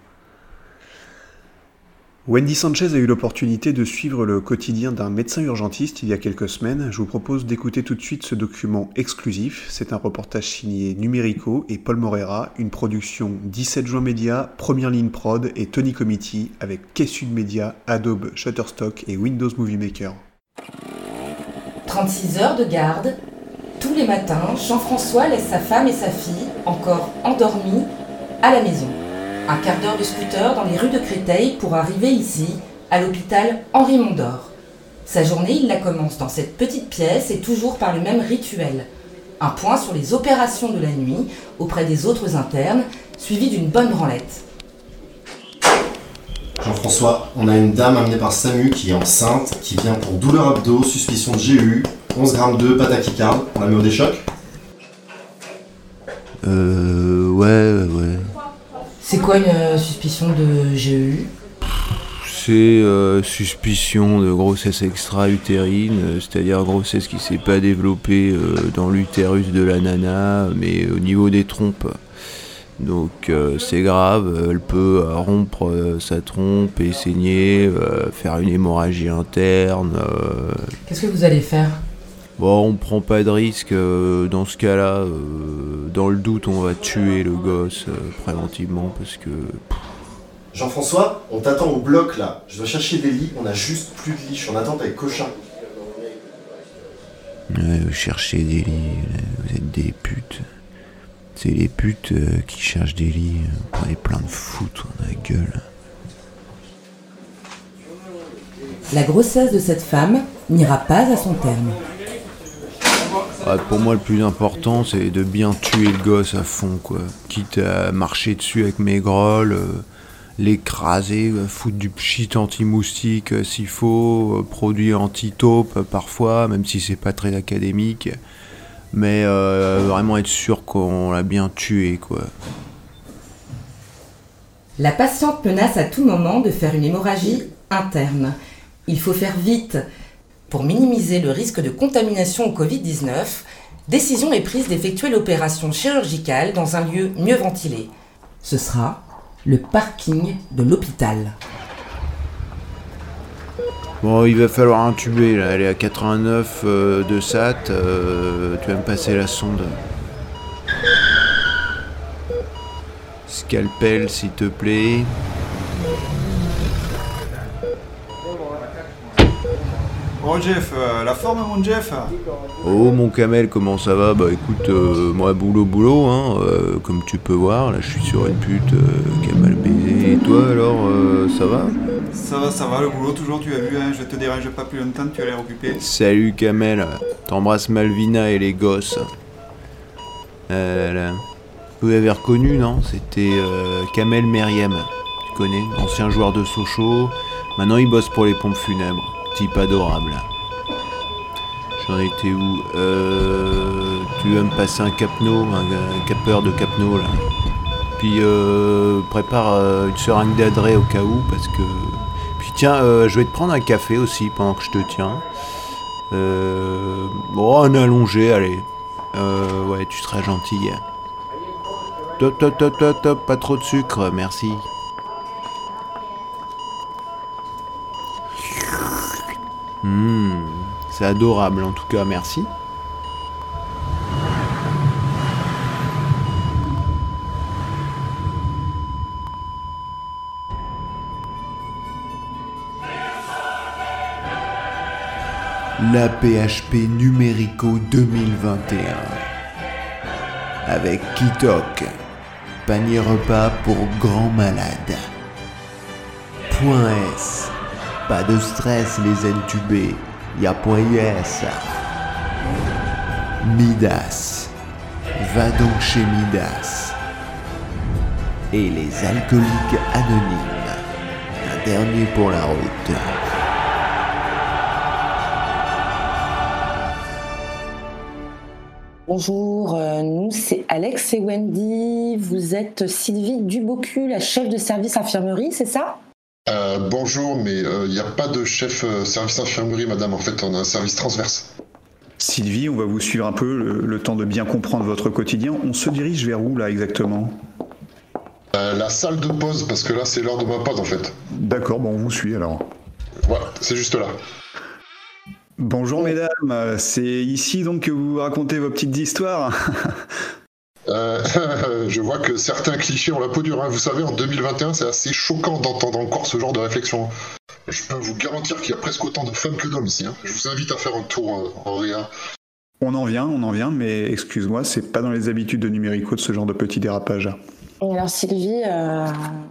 Wendy Sanchez a eu l'opportunité de suivre le quotidien d'un médecin urgentiste il y a quelques semaines. Je vous propose d'écouter tout de suite ce document exclusif. C'est un reportage signé Numérico et Paul Morera, une production 17 juin Média, Première Ligne Prod et Tony Committee avec K-Sud Media, Adobe, Shutterstock et Windows Movie Maker. 36 heures de garde. Tous les matins, Jean-François laisse sa femme et sa fille, encore endormies, à la maison. Un quart d'heure de scooter dans les rues de Créteil pour arriver ici, à l'hôpital Henri Mondor. Sa journée, il la commence dans cette petite pièce et toujours par le même rituel. Un point sur les opérations de la nuit auprès des autres internes, suivi d'une bonne branlette. Jean-François, on a une dame amenée par Samu qui est enceinte, qui vient pour douleur abdos, suspicion de GU, 11 grammes de pâte à kikard. On la met au déchoc? Euh. Ouais, ouais. C'est quoi une euh, suspicion de GEU C'est euh, suspicion de grossesse extra-utérine, euh, c'est-à-dire grossesse qui s'est pas développée euh, dans l'utérus de la nana, mais au niveau des trompes. Donc c'est grave, elle peut rompre sa trompe et saigner, faire une hémorragie interne. Qu'est-ce que vous allez faire? Bon, on prend pas de risque euh, dans ce cas-là. euh, dans le doute, on va tuer le gosse euh, préventivement parce que. Jean-François, on t'attend au bloc là. Je dois chercher des lits, on a juste plus de lits. Je suis en attente avec Cochin. Ouais, vous cherchez des lits, vous êtes des putes. C'est les putes euh, qui cherchent des lits. euh, Prenez plein de foutre dans la gueule. La grossesse de cette femme n'ira pas à son terme. Ah, pour moi, le plus important, c'est de bien tuer le gosse à fond, quoi. Quitte à marcher dessus avec mes grolles, euh, l'écraser, euh, foutre du pchit anti-moustique euh, s'il faut, euh, produit anti-taupe euh, parfois, même si c'est pas très académique. Mais euh, vraiment être sûr qu'on l'a bien tué, quoi. La patiente menace à tout moment de faire une hémorragie interne. Il faut faire vite. Pour minimiser le risque de contamination au Covid-19, décision est prise d'effectuer l'opération chirurgicale dans un lieu mieux ventilé. Ce sera le parking de l'hôpital. Bon, il va falloir intuber, là. Elle est à 89 euh, de SAT. euh, tu vas me passer la sonde. Scalpel, s'il te plaît. Oh Jeff, euh, la forme mon Jeff Oh mon camel, comment ça va Bah écoute, euh, moi boulot boulot, hein, euh, comme tu peux voir, là je suis sur une pute qui a mal baisé. Et toi alors, ça va Ça va, ça va, le boulot toujours, tu as vu, hein, je te dérange pas plus longtemps, tu as l'air occupé. Salut Kamel, t'embrasses Malvina et les gosses. Euh, là. Vous avez reconnu, non C'était Kamel Meriem, tu connais, ancien joueur de Sochaux. Maintenant il bosse pour les pompes funèbres, type adorable. J'en étais où euh, Tu vas me passer un capno, un, capeur de capno là. Puis euh, prépare euh, une seringue d'adré au cas où parce que. Puis tiens, euh, je vais te prendre un café aussi pendant que je te tiens. Bon, un allongé, allez. Ouais, tu seras gentil. Top, top, top, top, top, pas trop de sucre, merci. Hmm, c'est adorable en tout cas, merci. La PHP Numérico 2021 avec Kitok, panier repas pour grands malades. Point S, pas de stress les intubés, y a point yes. Midas, va donc chez Midas. Et les alcooliques anonymes, un dernier pour la route. Bonjour, euh, nous c'est Alex et Wendy. Vous êtes Sylvie Dubocu, la chef de service infirmerie, c'est ça? Bonjour, mais il n'y a pas de chef euh, service infirmerie, madame. En fait, on a un service transverse. Sylvie, on va vous suivre un peu le, le temps de bien comprendre votre quotidien. On se dirige vers où là exactement? Euh, la salle de pause, parce que là, c'est l'heure de ma pause, en fait. D'accord, bon, on vous suit alors. Voilà, c'est juste là. Bonjour mesdames, c'est ici donc que vous racontez vos petites histoires. [laughs] Euh, [laughs] je vois que certains clichés ont la peau dure. hein. Vous savez, en 2021, c'est assez choquant d'entendre encore ce genre de réflexion. Je peux vous garantir qu'il y a presque autant de femmes que d'hommes ici. hein. Je vous invite à faire un tour euh, en réa. On en vient, on en vient, mais excuse-moi, c'est pas dans les habitudes de Numérico de ce genre de petit dérapage. Et Alors Sylvie, euh,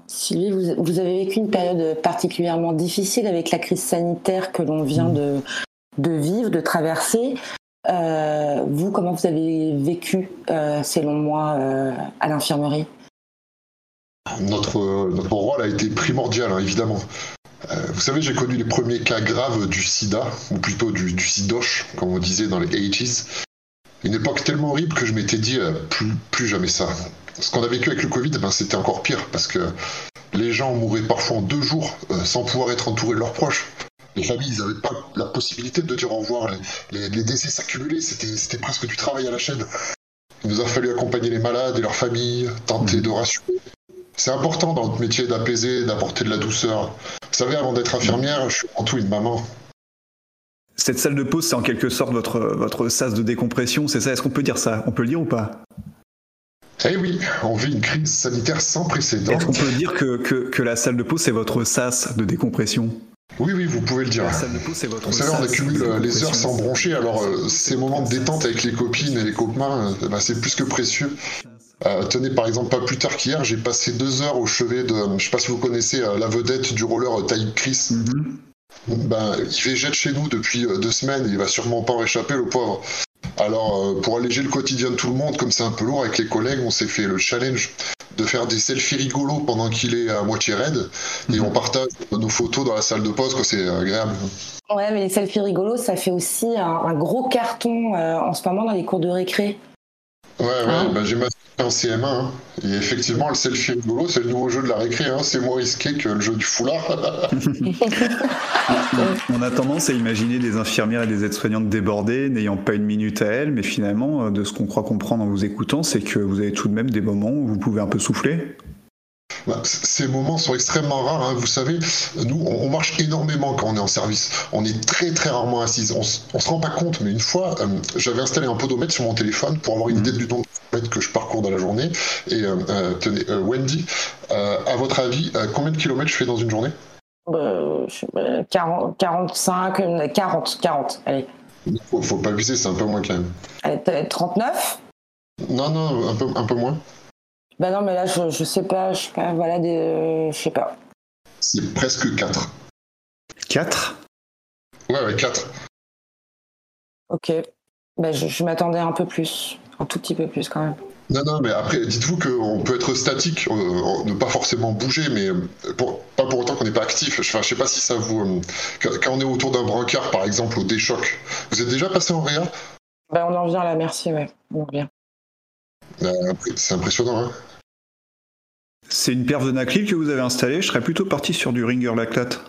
Sylvie vous, vous avez vécu une période particulièrement difficile avec la crise sanitaire que l'on vient de, de vivre, de traverser. Euh, vous, comment vous avez vécu, euh, selon moi, euh, à l'infirmerie? Notre, rôle a été primordial, hein, évidemment. Vous savez, j'ai connu les premiers cas graves du sida, ou plutôt du, du sidoche, comme on disait dans les 80s. Une époque tellement horrible que je m'étais dit, plus, jamais ça. Ce qu'on a vécu avec le Covid, ben, c'était encore pire, parce que les gens mouraient parfois en deux jours sans pouvoir être entourés de leurs proches. Les familles, ils n'avaient pas la possibilité de dire au revoir. Les, les- les décès s'accumulaient, c'était presque du travail à la chaîne. Il nous a fallu accompagner les malades et leurs familles, tenter de rassurer. C'est important dans notre métier d'apaiser, d'apporter de la douceur. Vous savez, avant d'être infirmière, je suis en tout une maman. Cette salle de pause, c'est en quelque sorte votre, votre sas de décompression, c'est ça? Est-ce qu'on peut dire ça? On peut le dire ou pas? Eh oui, on vit une crise sanitaire sans précédent. Est-ce qu'on peut dire que, que, que la salle de pause, c'est votre sas de décompression? Oui, oui, vous pouvez le dire. Vous savez, on accumule euh, les heures sans broncher, alors euh, ces moments de détente avec les copines et les copains, euh, bah, c'est plus que précieux. Euh, tenez, par exemple, pas plus tard qu'hier, j'ai passé deux heures au chevet de, je sais pas si vous connaissez la vedette du roller Taïb Chris. Ben, il végète chez nous depuis deux semaines, et il va sûrement pas en réchapper, le pauvre. Alors, pour alléger le quotidien de tout le monde, comme c'est un peu lourd avec les collègues, on s'est fait le challenge de faire des selfies rigolos pendant qu'il est à moitié raide, et on partage nos photos dans la salle de pause, quoi, c'est agréable. Ouais, mais les selfies rigolos, ça fait aussi un, un gros carton euh, en ce moment dans les cours de récré. Ouais, ouais, bah, j'ai ma en CM1. hein. Et effectivement, le selfie rigolo, c'est le nouveau jeu de la récré. hein. C'est moins risqué que le jeu du foulard. [laughs] On a tendance à imaginer des infirmières et des aides-soignantes débordées, n'ayant pas une minute à elles, mais finalement, euh, de ce qu'on croit comprendre en vous écoutant, c'est que vous avez tout de même des moments où vous pouvez un peu souffler. Bah, Ces moments sont extrêmement rares. hein. Vous savez, nous, on on marche énormément quand on est en service. On est très, très rarement assis. On, on se rend pas compte, mais une fois, euh, j'avais installé un podomètre sur mon téléphone pour avoir une idée du nombre de kilomètres que je parcours dans la journée. Et euh, euh, tenez, euh, Wendy, euh, à votre avis, euh, combien de kilomètres je fais dans une journée? Euh, je sais pas, 40, 45, euh, 40, 40, allez. faut, faut pas abuser, c'est un peu moins quand même. Allez, t- 39 Non, non, un peu, un peu moins. Bah non, mais là, je, je sais pas, je sais pas, voilà, des, euh, je sais pas. C'est presque 4. 4 Ouais, ouais, 4. Ok. Bah, je, je m'attendais un peu plus, un tout petit peu plus quand même. Non, non, mais après, dites-vous qu'on peut être statique, euh, ne pas forcément bouger, mais pour- pas pour autant qu'on n'est pas actif. Enfin, je sais pas si ça vous. euh, quand, on est autour d'un brancard, par exemple, au déchoc, vous êtes déjà passé en réa? Bah, on en vient là, merci, ouais, on en revient. Euh, C'est impressionnant, hein C'est une perf de Naclil que vous avez installée, je serais plutôt parti sur du Ringer Lactate.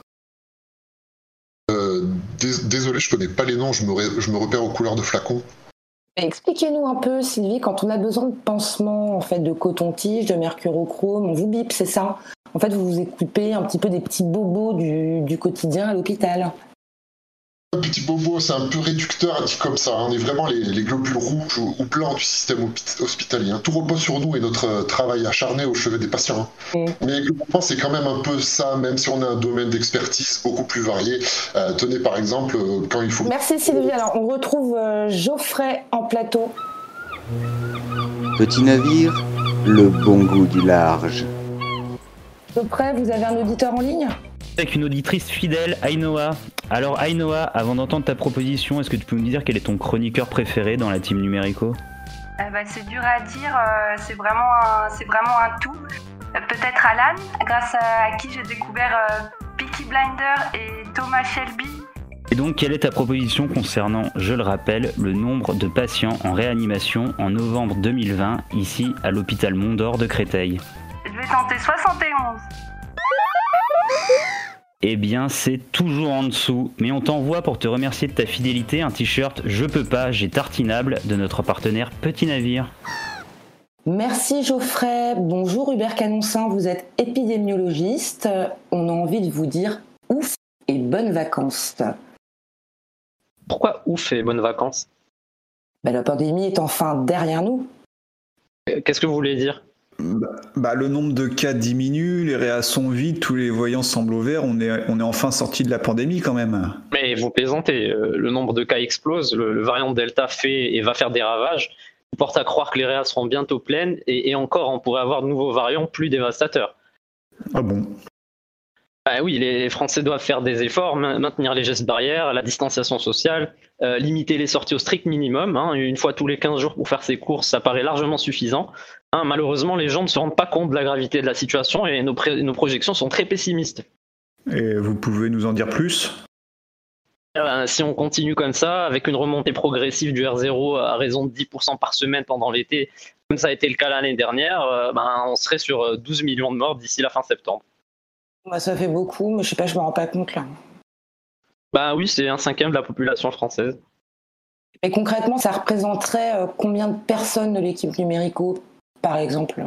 Euh, dés- Désolé, je connais pas les noms, je me, ré- je me repère aux couleurs de flacons. Mais Expliquez-nous un peu, Sylvie, quand on a besoin de pansements, en fait, de coton-tige, de mercurochrome, on vous bip, c'est ça? En fait, vous vous occupez un petit peu des petits bobos du, du quotidien à l'hôpital. Un petit bobo, c'est un peu réducteur dit comme ça. hein. On est vraiment les, les globules rouges ou, ou blancs du système hospitalier. hein. Tout repose sur nous et notre euh, travail acharné au chevet des patients. hein. Mais globalement, c'est quand même un peu ça, même si on a un domaine d'expertise beaucoup plus varié. Euh, tenez par exemple, euh, quand il faut. Merci Sylvie. Alors, on retrouve euh, Geoffrey en plateau. Petit navire, le bon goût du large. Geoffrey, vous avez un auditeur en ligne? Avec une auditrice fidèle, Ainoa. Alors Ainoa, avant d'entendre ta proposition, est-ce que tu peux me dire quel est ton chroniqueur préféré dans la team Numérico? Euh, bah, c'est dur à dire, euh, c'est vraiment, un- vraiment un tout. Euh, Peut-être Alan, grâce à, à qui j'ai découvert euh, Peaky Blinder et Thomas Shelby. Et donc, quelle est ta proposition concernant, je le rappelle, le nombre de patients en réanimation en novembre 2020 ici à l'hôpital Mondor de Créteil? Je vais tenter 71. Eh bien, c'est toujours en dessous, mais on t'envoie pour te remercier de ta fidélité un t-shirt Je peux pas, j'ai tartinable de notre partenaire Petit Navire. Merci Geoffrey. Bonjour Hubert Canoncin, vous êtes épidémiologiste. On a envie de vous dire ouf et bonnes vacances. Pourquoi ouf et bonnes vacances? Ben, la pandémie est enfin derrière nous. Euh, Qu'est-ce que vous voulez dire? Bah, bah, le nombre de cas diminue, les réas sont vides, tous les voyants semblent au vert, on est, on est enfin sorti de la pandémie quand même. Mais vous plaisantez, euh, le nombre de cas explose, le, le variant Delta fait et va faire des ravages. Vous porte à croire que les réas seront bientôt pleines et, et encore on pourrait avoir de nouveaux variants plus dévastateurs. Ah bon? Bah oui, les Français doivent faire des efforts, ma- maintenir les gestes barrières, la distanciation sociale, euh, limiter les sorties au strict minimum. hein. une fois tous les 15 jours pour faire ses courses, ça paraît largement suffisant. Hein, malheureusement, les gens ne se rendent pas compte de la gravité de la situation et nos, projections sont très pessimistes. Et vous pouvez nous en dire plus? Eh ben, si on continue comme ça, avec une remontée progressive du R0 à raison de 10% par semaine pendant l'été, comme ça a été le cas l'année dernière, euh, ben, on serait sur euh, 12 millions de morts d'ici la fin septembre. Bah, ça fait beaucoup, mais je sais pas, je me rends pas compte là. Bah oui, c'est un cinquième de la population française. Mais concrètement, ça représenterait euh, combien de personnes de l'équipe numérico, par exemple, euh,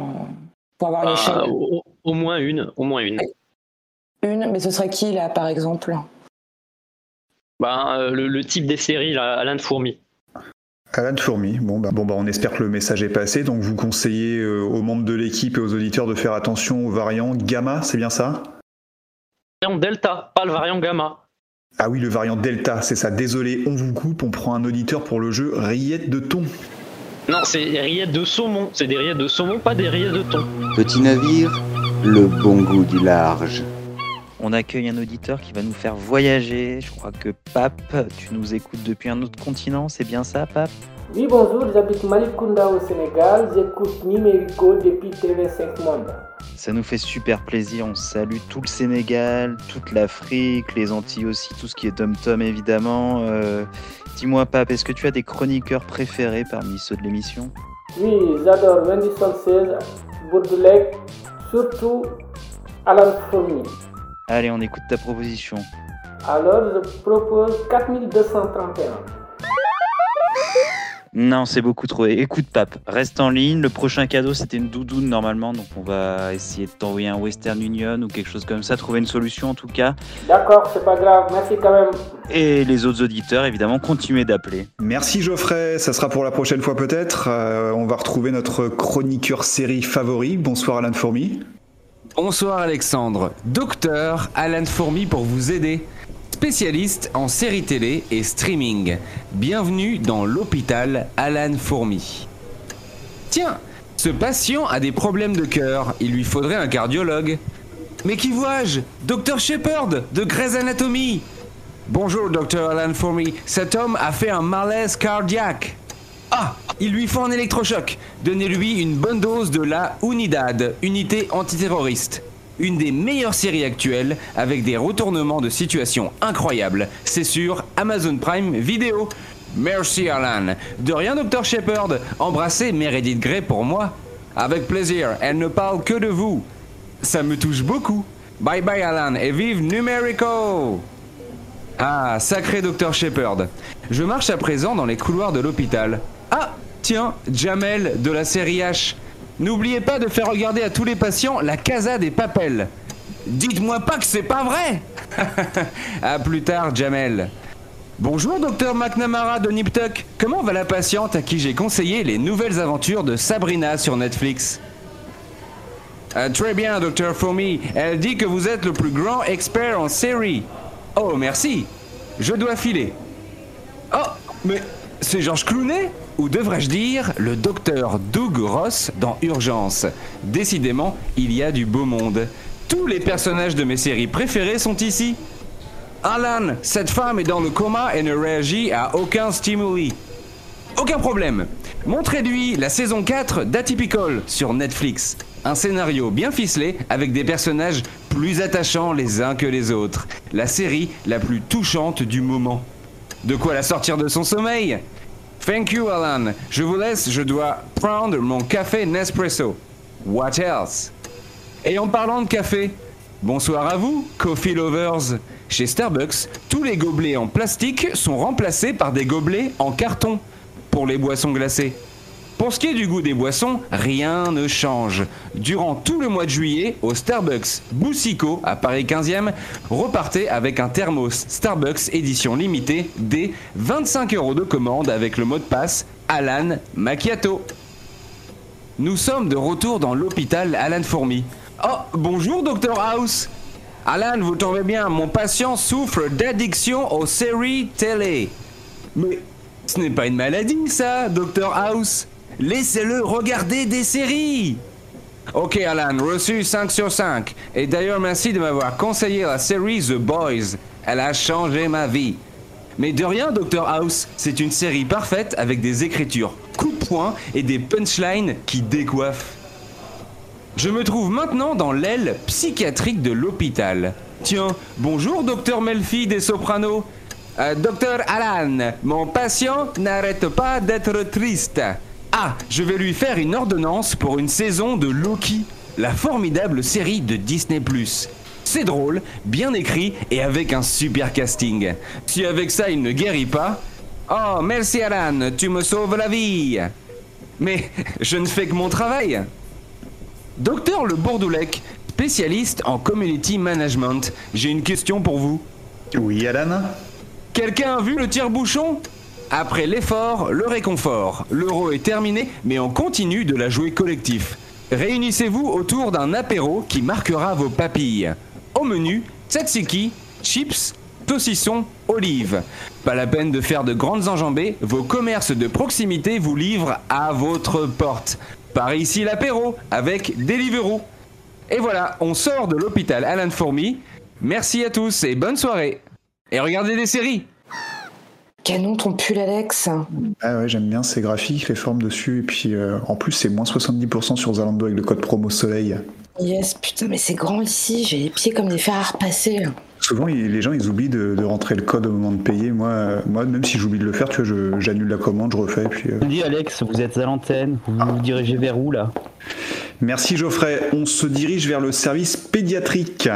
pour avoir Bah, l'échelle au, au- au moins une, au moins une. Une, mais ce serait qui là, par exemple? Bah, euh, le, le type des séries, là, Alain de Fourmi. Alan Fourmi, bon bah, bon bah on espère que le message est passé, donc vous conseillez aux membres de l'équipe et aux auditeurs de faire attention aux variants gamma, c'est bien ça? Variant Delta, pas le variant Gamma. Ah oui, le variant Delta, c'est ça, désolé, on vous coupe, on prend un auditeur pour le jeu Rillette de thon. Non, c'est rillettes de saumon. C'est des rillettes de saumon, pas des rillettes de thon. Petit navire, le bon goût du large. On accueille un auditeur qui va nous faire voyager. Je crois que Pape, tu nous écoutes depuis un autre continent, c'est bien ça, Pape? Oui, bonjour, j'habite Malikunda au Sénégal. J'écoute Numérico depuis TV5 Monde. Ça nous fait super plaisir. On salue tout le Sénégal, toute l'Afrique, les Antilles aussi, tout ce qui est Tom-Tom évidemment. Euh, Dis-moi, Pape, est-ce que tu as des chroniqueurs préférés parmi ceux de l'émission? Oui, j'adore Wendy Solsez, Bourdelec, surtout Alan Fourmi. Allez, on écoute ta proposition. Alors, je propose 4231. Non, c'est beaucoup trop. Écoute, Pape, reste en ligne. Le prochain cadeau, c'était une doudoune normalement. Donc, on va essayer de t'envoyer un Western Union ou quelque chose comme ça. Trouver une solution en tout cas. D'accord, c'est pas grave, merci quand même. Et les autres auditeurs, évidemment, continuez d'appeler. Merci Geoffrey, ça sera pour la prochaine fois peut-être. Euh, on va retrouver notre chroniqueur série favori. Bonsoir Alain Fourmi. Bonsoir Alexandre, docteur Alan Fourmi pour vous aider. Spécialiste en séries télé et streaming. Bienvenue dans l'hôpital Alan Fourmi. Tiens, ce patient a des problèmes de cœur, il lui faudrait un cardiologue. Mais qui vois-je? Docteur Shepard de Grey's Anatomy. Bonjour docteur Alan Fourmi, cet homme a fait un malaise cardiaque. Ah, il lui faut un électrochoc. Donnez-lui une bonne dose de la Unidad, unité antiterroriste. Une des meilleures séries actuelles avec des retournements de situation incroyables. C'est sur Amazon Prime Vidéo. Merci Alan. De rien Dr Shepard. Embrassez Meredith Grey pour moi. Avec plaisir, elle ne parle que de vous. Ça me touche beaucoup. Bye bye Alan et vive Numerico Ah, sacré Dr Shepard. Je marche à présent dans les couloirs de l'hôpital. Ah, tiens, Jamel de la série H. N'oubliez pas de faire regarder à tous les patients la Casa des Papels. Dites-moi pas que c'est pas vrai [laughs] À plus tard, Jamel. Bonjour, docteur McNamara de Niptuck. Comment va la patiente à qui j'ai conseillé les nouvelles aventures de Sabrina sur Netflix? Euh, Très bien, docteur Fourmi. Elle dit que vous êtes le plus grand expert en série. Oh, merci. Je dois filer. Oh, mais c'est Georges Clooney? Ou devrais-je dire le docteur Doug Ross dans Urgence Décidément, il y a du beau monde. Tous les personnages de mes séries préférées sont ici. Alan, cette femme est dans le coma et ne réagit à aucun stimuli. Aucun problème. Montrez-lui la saison 4 d'Atypical sur Netflix. Un scénario bien ficelé avec des personnages plus attachants les uns que les autres. La série la plus touchante du moment. De quoi la sortir de son sommeil? Thank you Alan. Je vous laisse, je dois prendre mon café Nespresso. What else? Et en parlant de café, bonsoir à vous, Coffee Lovers. Chez Starbucks, tous les gobelets en plastique sont remplacés par des gobelets en carton pour les boissons glacées. Pour ce qui est du goût des boissons, rien ne change. Durant tout le mois de juillet, au Starbucks Boussico, à Paris 15e, repartez avec un thermos Starbucks édition limitée des 25 euros de commande avec le mot de passe Alan Macchiato. Nous sommes de retour dans l'hôpital Alan Fourmi. Oh, bonjour Dr House Alan, vous tombez bien, mon patient souffre d'addiction aux séries télé. Mais ce n'est pas une maladie ça, Dr House Laissez-le regarder des séries Ok Alan, reçu 5 sur 5. Et d'ailleurs merci de m'avoir conseillé la série The Boys. Elle a changé ma vie. Mais de rien, Dr House, c'est une série parfaite avec des écritures coup de poing et des punchlines qui décoiffent. Je me trouve maintenant dans l'aile psychiatrique de l'hôpital. Tiens, bonjour docteur Melfi des Sopranos. Euh, docteur Alan, mon patient n'arrête pas d'être triste. Ah, je vais lui faire une ordonnance pour une saison de Loki, la formidable série de Disney ⁇ C'est drôle, bien écrit et avec un super casting. Si avec ça il ne guérit pas... Oh, merci Alan, tu me sauves la vie. Mais [laughs] je ne fais que mon travail. Docteur Le Bourdoulec, spécialiste en community management, j'ai une question pour vous. Oui, Alan? Quelqu'un a vu le tire-bouchon? Après l'effort, le réconfort. L'euro est terminé, mais on continue de la jouer collectif. Réunissez-vous autour d'un apéro qui marquera vos papilles. Au menu, tzatziki, chips, saucissons, olives. Pas la peine de faire de grandes enjambées, vos commerces de proximité vous livrent à votre porte. Par ici l'apéro avec Deliveroo. Et voilà, on sort de l'hôpital Alan Fourmi. Merci à tous et bonne soirée. Et regardez des séries. Canon ton pull, Alex. Ah ouais, j'aime bien ces graphiques, les formes dessus. Et puis euh, en plus, c'est moins 70% sur Zalando avec le code promo Soleil. Yes, putain, mais c'est grand ici. J'ai les pieds comme des fers à repasser. Souvent, il- les gens, ils oublient de, de rentrer le code au moment de payer. Moi, euh, moi même si j'oublie de le faire, tu vois, je- j'annule la commande, je refais. Et puis, euh, Dis Alex, vous êtes à l'antenne, vous vous dirigez vers où là? Merci Geoffrey. On se dirige vers le service pédiatrique.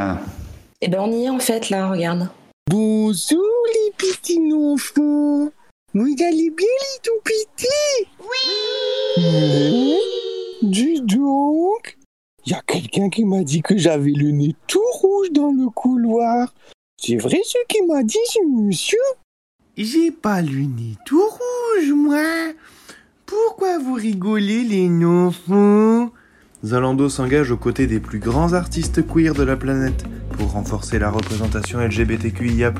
Eh ben, on y est en fait, là, regarde. Bonjour les petits enfants. Vous allez bien les tout petits. Oui. Dis donc. Il y a quelqu'un qui m'a dit que j'avais le nez tout rouge dans le couloir. C'est vrai ce qu'il m'a dit ce monsieur? J'ai pas le nez tout rouge moi. Pourquoi vous rigolez les enfants? Zalando s'engage aux côtés des plus grands artistes queer de la planète pour renforcer la représentation LGBTQIA+,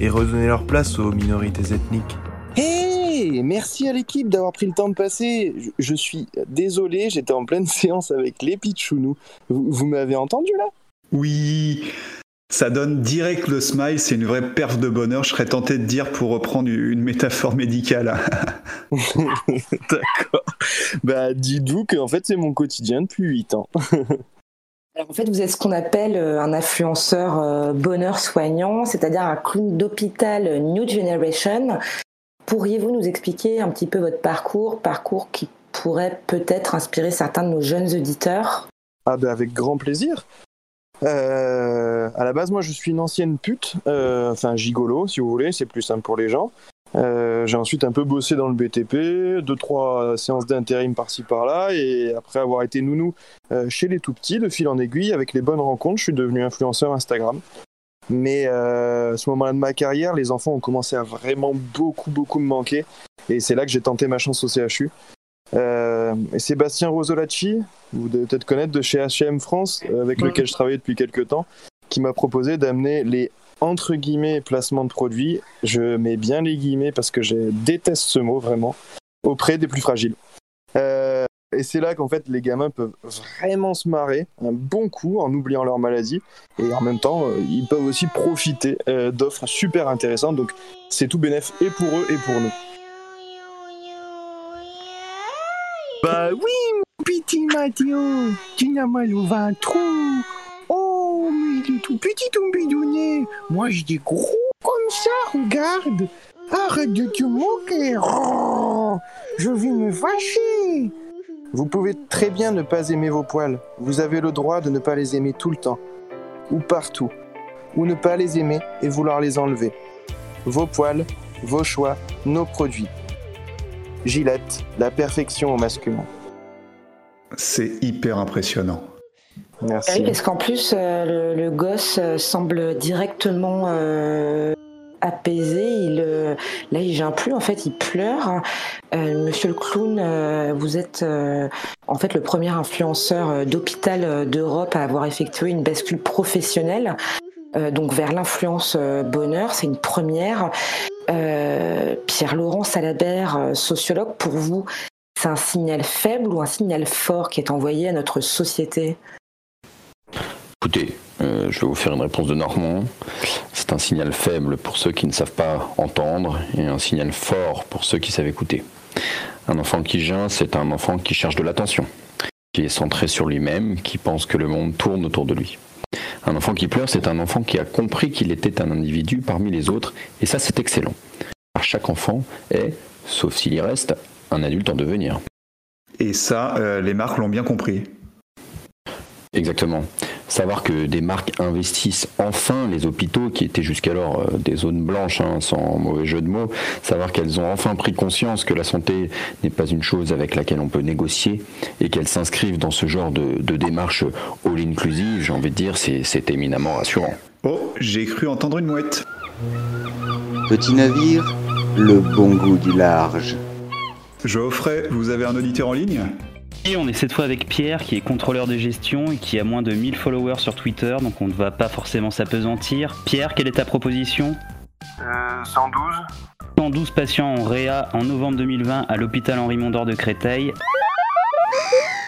et redonner leur place aux minorités ethniques. Hey, merci à l'équipe d'avoir pris le temps de passer. Je, je suis désolé, j'étais en pleine [laughs] séance avec les pitchounous. Vous, vous m'avez entendu là? Oui, ça donne direct le smile, c'est une vraie perf de bonheur. Je serais tenté de dire pour reprendre une métaphore médicale. [laughs] D'accord. Bah, dites-vous qu'en fait, c'est mon quotidien depuis 8 ans. [laughs] Alors, en fait, vous êtes ce qu'on appelle euh, un influenceur euh, bonheur soignant, c'est-à-dire un clown d'hôpital New Generation. Pourriez-vous nous expliquer un petit peu votre parcours, parcours qui pourrait peut-être inspirer certains de nos jeunes auditeurs? Ah, bah, avec grand plaisir. Euh, à la base, moi, je suis une ancienne pute, euh, enfin gigolo, si vous voulez, c'est plus simple pour les gens. Euh, j'ai ensuite un peu bossé dans le BTP, deux trois séances d'intérim par-ci par-là, et après avoir été nounou euh, chez les tout petits, de fil en aiguille, avec les bonnes rencontres, je suis devenu influenceur Instagram. Mais euh, à ce moment-là de ma carrière, les enfants ont commencé à vraiment beaucoup beaucoup me manquer, et c'est là que j'ai tenté ma chance au CHU. Euh, et Sébastien Rosolacci, vous devez peut-être connaître de chez H&M France, euh, avec Ouais. lequel je travaillais depuis quelques temps, qui m'a proposé d'amener les entre guillemets placements de produits, je mets bien les guillemets parce que je déteste ce mot vraiment, auprès des plus fragiles. Euh, et c'est là qu'en fait les gamins peuvent vraiment se marrer un bon coup en oubliant leur maladie et en même temps ils peuvent aussi profiter euh, d'offres super intéressantes donc c'est tout bénéf et pour eux et pour nous. Oui, mon petit Mathéo, tu n'as mal au ventre. Oh, mais il est tout petit ton bidonnet. Moi, j'ai des gros comme ça, regarde. Arrête de te moquer. Je vais me fâcher. Vous pouvez très bien ne pas aimer vos poils. Vous avez le droit de ne pas les aimer tout le temps. Ou partout. Ou ne pas les aimer et vouloir les enlever. Vos poils, vos choix, nos produits. Gillette, la perfection au masculin. C'est hyper impressionnant. Merci. Oui, parce qu'en plus, euh, le, le gosse euh, semble directement euh, apaisé. Il, euh, là, il gêne plus. En fait, il pleure. Euh, Monsieur le clown, euh, vous êtes euh, en fait le premier influenceur euh, d'hôpital euh, d'Europe à avoir effectué une bascule professionnelle. euh, donc vers l'influence euh, bonheur, c'est une première. Euh, Pierre-Laurent Salabert, euh, sociologue, pour vous, c'est un signal faible ou un signal fort qui est envoyé à notre société? Écoutez, euh, je vais vous faire une réponse de Normand. C'est un signal faible pour ceux qui ne savent pas entendre et un signal fort pour ceux qui savent écouter. Un enfant qui geint, c'est un enfant qui cherche de l'attention, qui est centré sur lui-même, qui pense que le monde tourne autour de lui. Un enfant qui pleure, c'est un enfant qui a compris qu'il était un individu parmi les autres, et ça c'est excellent. Chaque enfant est, sauf s'il y reste, un adulte en devenir. Et ça, euh, les marques l'ont bien compris. Exactement. Savoir que des marques investissent enfin les hôpitaux qui étaient jusqu'alors euh, des zones blanches, hein, sans mauvais jeu de mots, savoir qu'elles ont enfin pris conscience que la santé n'est pas une chose avec laquelle on peut négocier et qu'elles s'inscrivent dans ce genre de, de démarche all-inclusive, j'ai envie de dire, c'est c'est éminemment rassurant. Oh, j'ai cru entendre une mouette. Petit navire, le bon goût du large. Geoffrey, vous avez un auditeur en ligne? Et on est cette fois avec Pierre qui est contrôleur de gestion et qui a moins de 1000 followers sur Twitter, donc on ne va pas forcément s'apesantir. Pierre, quelle est ta proposition? Euh, 112 112 patients en réa en novembre 2020 à l'hôpital Henri Mondor de Créteil.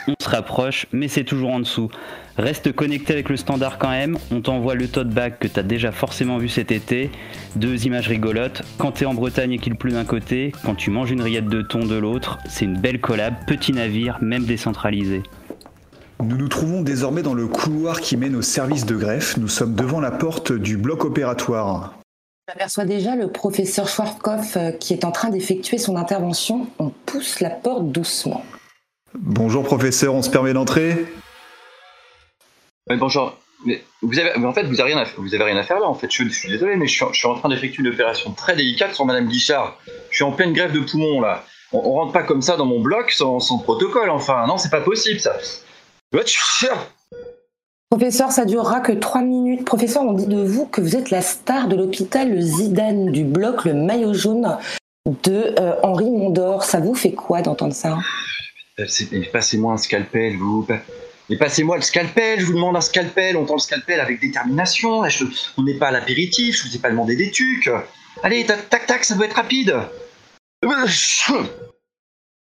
On se rapproche, mais c'est toujours en dessous. Reste connecté avec le standard quand même. On t'envoie le tote bag que t'as déjà forcément vu cet été. Deux images rigolotes. Quand t'es en Bretagne et qu'il pleut d'un côté, quand tu manges une rillette de thon de l'autre, c'est une belle collab, petit navire, même décentralisé. Nous nous trouvons désormais dans le couloir qui mène au service de greffe. Nous sommes devant la porte du bloc opératoire. J'aperçois déjà le professeur Schwarzkopf euh, qui est en train d'effectuer son intervention. On pousse la porte doucement. Bonjour professeur, on se permet d'entrer? Oui, bonjour. Mais vous avez, mais en fait, vous avez rien à, vous avez rien à faire là. En fait, je, je suis désolé, mais je suis, je suis en train d'effectuer une opération très délicate sur Madame Guichard. Je suis en pleine grève de poumon là. On, on rentre pas comme ça dans mon bloc sans, sans protocole. Enfin, non, c'est pas possible ça. Professeur, ça durera que trois minutes. Professeur, on dit de vous que vous êtes la star de l'hôpital, Zidane du bloc, le maillot jaune de euh, Henri Mondor. Ça vous fait quoi d'entendre ça? Euh, mais Passez-moi un scalpel, vous. Mais passez-moi le scalpel, je vous demande un scalpel, on tend le scalpel avec détermination. Là, je- on n'est pas à l'apéritif, je vous ai pas demandé des tucs. Allez, tac, tac, tac, ça doit être rapide.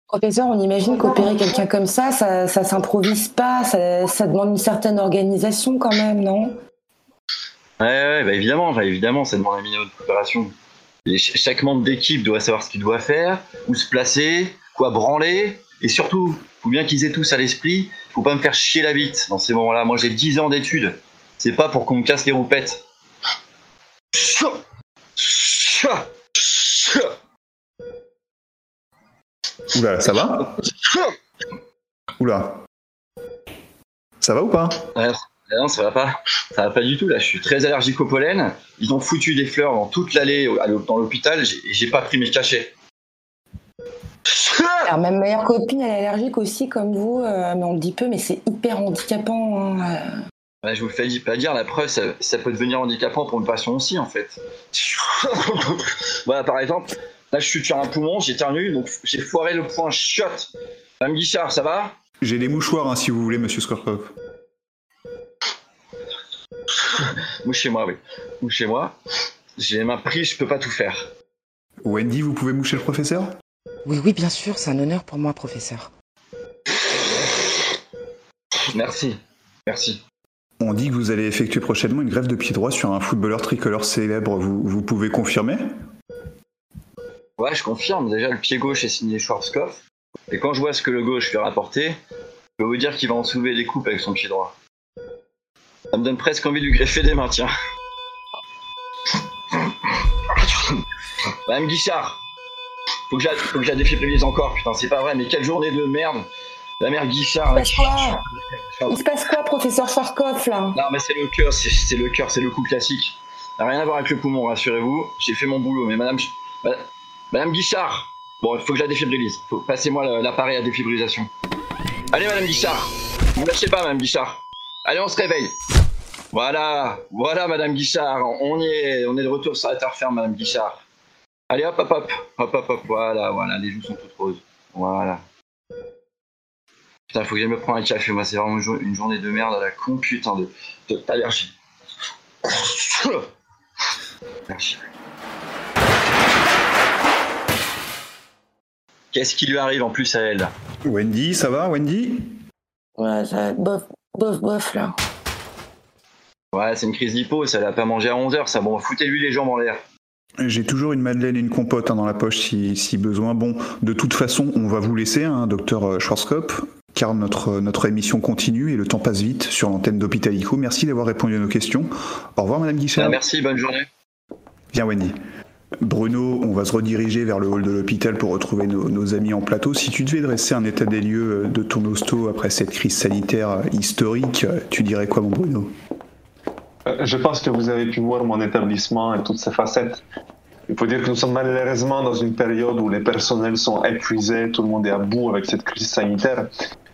Professeur, on imagine qu'opérer quelqu'un comme ça, ça, ça s'improvise pas, ça, ça demande une certaine organisation quand même, non? Ouais, ouais, bah évidemment, bah évidemment, ça demande un minimum de préparation. Et ch- chaque membre d'équipe doit savoir ce qu'il doit faire, où se placer, quoi branler, et surtout, faut bien qu'ils aient tous à l'esprit, faut pas me faire chier la bite dans ces moments-là. Moi, j'ai 10 ans d'études, c'est pas pour qu'on me casse les roupettes. Oula, ça va Oula. Ça va ou pas Ouais, non, ça va pas. Ça va pas du tout là. Je suis très allergique au pollen. Ils ont foutu des fleurs dans toute l'allée dans l'hôpital. J'ai pas pris mes cachets. Alors, même meilleure copine, elle est allergique aussi, comme vous, euh, mais on le dit peu, mais c'est hyper handicapant. hein, euh. Ouais, je vous le fais pas dire. La preuve, ça, ça peut devenir handicapant pour une passion aussi en fait. [laughs] voilà, par exemple, là je suis sur un poumon, j'ai éternué, donc j'ai foiré le point chiotte. Madame Guichard, ça va? J'ai des mouchoirs hein, si vous voulez, monsieur Skorkov. [laughs] Mouchez-moi, oui. Mouchez-moi. J'ai les mains prises, je peux pas tout faire. Wendy, vous pouvez moucher le professeur? Oui, oui, bien sûr, c'est un honneur pour moi, professeur. Merci. Merci. On dit que vous allez effectuer prochainement une greffe de pied droit sur un footballeur tricolore célèbre. Vous, vous pouvez confirmer? Ouais, je confirme. Déjà, le pied gauche est signé Schwarzkopf. Et quand je vois ce que le gauche fait rapporter, Je peux vous dire qu'il va en soulever les coupes avec son pied droit. Ça me donne presque envie de lui greffer des mains, tiens. [laughs] Madame Guichard Faut que je la, faut que je la défibrilise encore, putain, c'est pas vrai, mais quelle journée de merde La mère Guichard Il se passe quoi? Il se passe quoi, professeur Charkov, là? Non, mais c'est le cœur, c'est c'est le cœur, c'est le coup classique. Ça n'a rien à voir avec le poumon, rassurez-vous. J'ai fait mon boulot, mais madame, madame, madame Guichard Bon, il faut que je la défibrilise. Faut- Passez-moi l'appareil à défibrilisation. Allez, madame Guichard Ne lâchez pas, madame Guichard. Allez, on se réveille. Voilà, voilà, madame Guichard. On y est, on est de retour sur la terre ferme, madame Guichard. Allez, hop, hop, hop, hop, hop, hop, voilà, voilà, les joues sont toutes roses. Voilà. Putain, faut que j'aille me prendre un café, moi, c'est vraiment une, jour- une journée de merde à la con, putain, de, de- d'allergie. Allergie. Qu'est-ce qui lui arrive en plus à elle? Wendy, ça va, Wendy? Ouais, ça, bof, bof, bof, là. Ouais, c'est une crise d'hypo, ça l'a pas mangé à 11h, ça. Bon, foutez-lui les jambes en l'air. J'ai toujours une madeleine et une compote hein, dans la poche si, si besoin. Bon, de toute façon, on va vous laisser, hein, docteur Schwarzkopf, car notre, notre émission continue et le temps passe vite sur l'antenne d'Hôpitalico. Merci d'avoir répondu à nos questions. Au revoir, Madame Guichard. Ah, merci, bonne journée. Viens, Wendy. Bruno, on va se rediriger vers le hall de l'hôpital pour retrouver nos, nos amis en plateau. Si tu devais dresser un état des lieux euh, de ton hosto après cette crise sanitaire euh, historique, euh, tu dirais quoi, mon Bruno? Euh, Je pense que vous avez pu voir mon établissement et toutes ses facettes. Il faut dire que nous sommes malheureusement dans une période où les personnels sont épuisés, tout le monde est à bout avec cette crise sanitaire.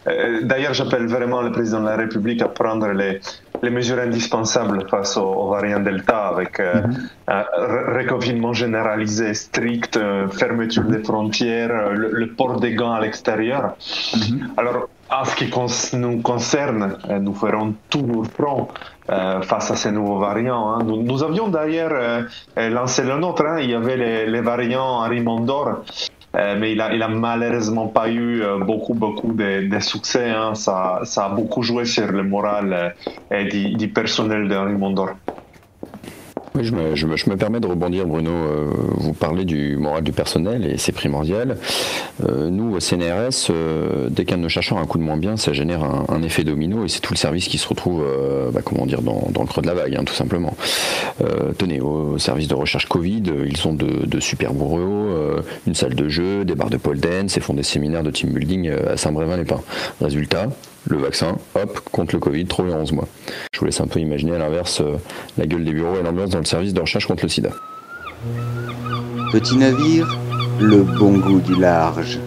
Euh, D'ailleurs, j'appelle vraiment le président de la République à prendre les, les mesures indispensables face au, au variant Delta avec euh, un re- reconfinement généralisé, strict, euh, fermeture des frontières, euh, le, le port des gants à l'extérieur. Alors, en ce qui nous concerne, euh, nous ferons tout nos front euh, face à ces nouveaux variants. hein. Nous, avions d'ailleurs euh, lancé le nôtre. hein. Il y avait les, variants Henri Mondor, mais il a, malheureusement pas eu beaucoup, beaucoup de, succès. hein. Ça, a beaucoup joué sur le moral du, du personnel d'Henri Mondor. Oui, je me, je me- je me permets de rebondir, Bruno. Euh, vous parlez du moral du personnel et c'est primordial. Euh, nous, au CNRS, euh, dès qu'un de nos chercheurs a un coup de moins bien, ça génère un, un effet domino et c'est tout le service qui se retrouve, euh, bah, comment dire, dans, dans le creux de la vague, hein, tout simplement. Euh, tenez, au service de recherche Covid, euh, ils ont de, de super bureaux, euh, une salle de jeu, des bars de pole dance et font des séminaires de team building à Saint-Brévin-les-Pins. Résultat, le vaccin, hop, contre le Covid, trop en 11 mois. Je vous laisse un peu imaginer à l'inverse euh, la gueule des bureaux et l'ambiance dans le service de recherche contre le sida. Petit navire, le bon goût du large.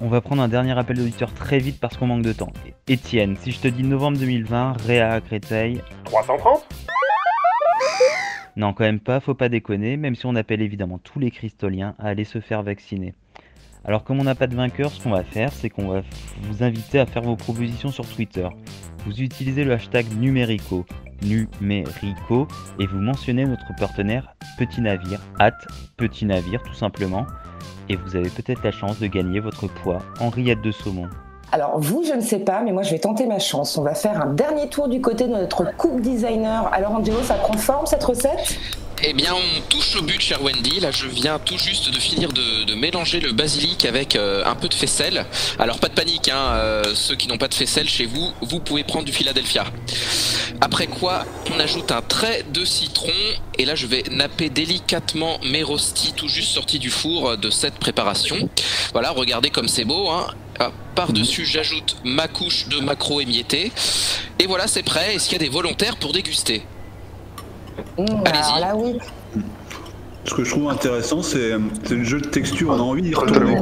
On va prendre un dernier appel d'auditeur très vite parce qu'on manque de temps. Étienne, si je te dis novembre 2020, Réa à Créteil. 330 Non, quand même pas, faut pas déconner, même si on appelle évidemment tous les cristoliens à aller se faire vacciner. Alors comme on n'a pas de vainqueur, ce qu'on va faire, c'est qu'on va vous inviter à faire vos propositions sur Twitter. Vous utilisez le hashtag numérico, numérico, et vous mentionnez notre partenaire Petit Navire, at Petit Navire tout simplement, et vous avez peut-être la chance de gagner votre poids en de saumon. Alors vous, je ne sais pas, mais moi je vais tenter ma chance. On va faire un dernier tour du côté de notre coupe designer. Alors Angelo, ça prend forme cette recette? Eh bien, on touche au but, cher Wendy. Là, je viens tout juste de finir de, mélanger le basilic avec euh, un peu de faisselle. Alors, pas de panique, hein, euh, ceux qui n'ont pas de faisselle chez vous, vous pouvez prendre du Philadelphia. Après quoi, on ajoute un trait de citron. Et là, je vais napper délicatement mes rostis tout juste sortis du four de cette préparation. Voilà, regardez comme c'est beau. Hein. Ah, Par-dessus, j'ajoute ma couche de maquereau émietté. Et voilà, c'est prêt. Est-ce qu'il y a des volontaires pour déguster? Alors là, oui. Ce que je trouve intéressant, c'est c'est le jeu de texture, on a envie d'y retourner.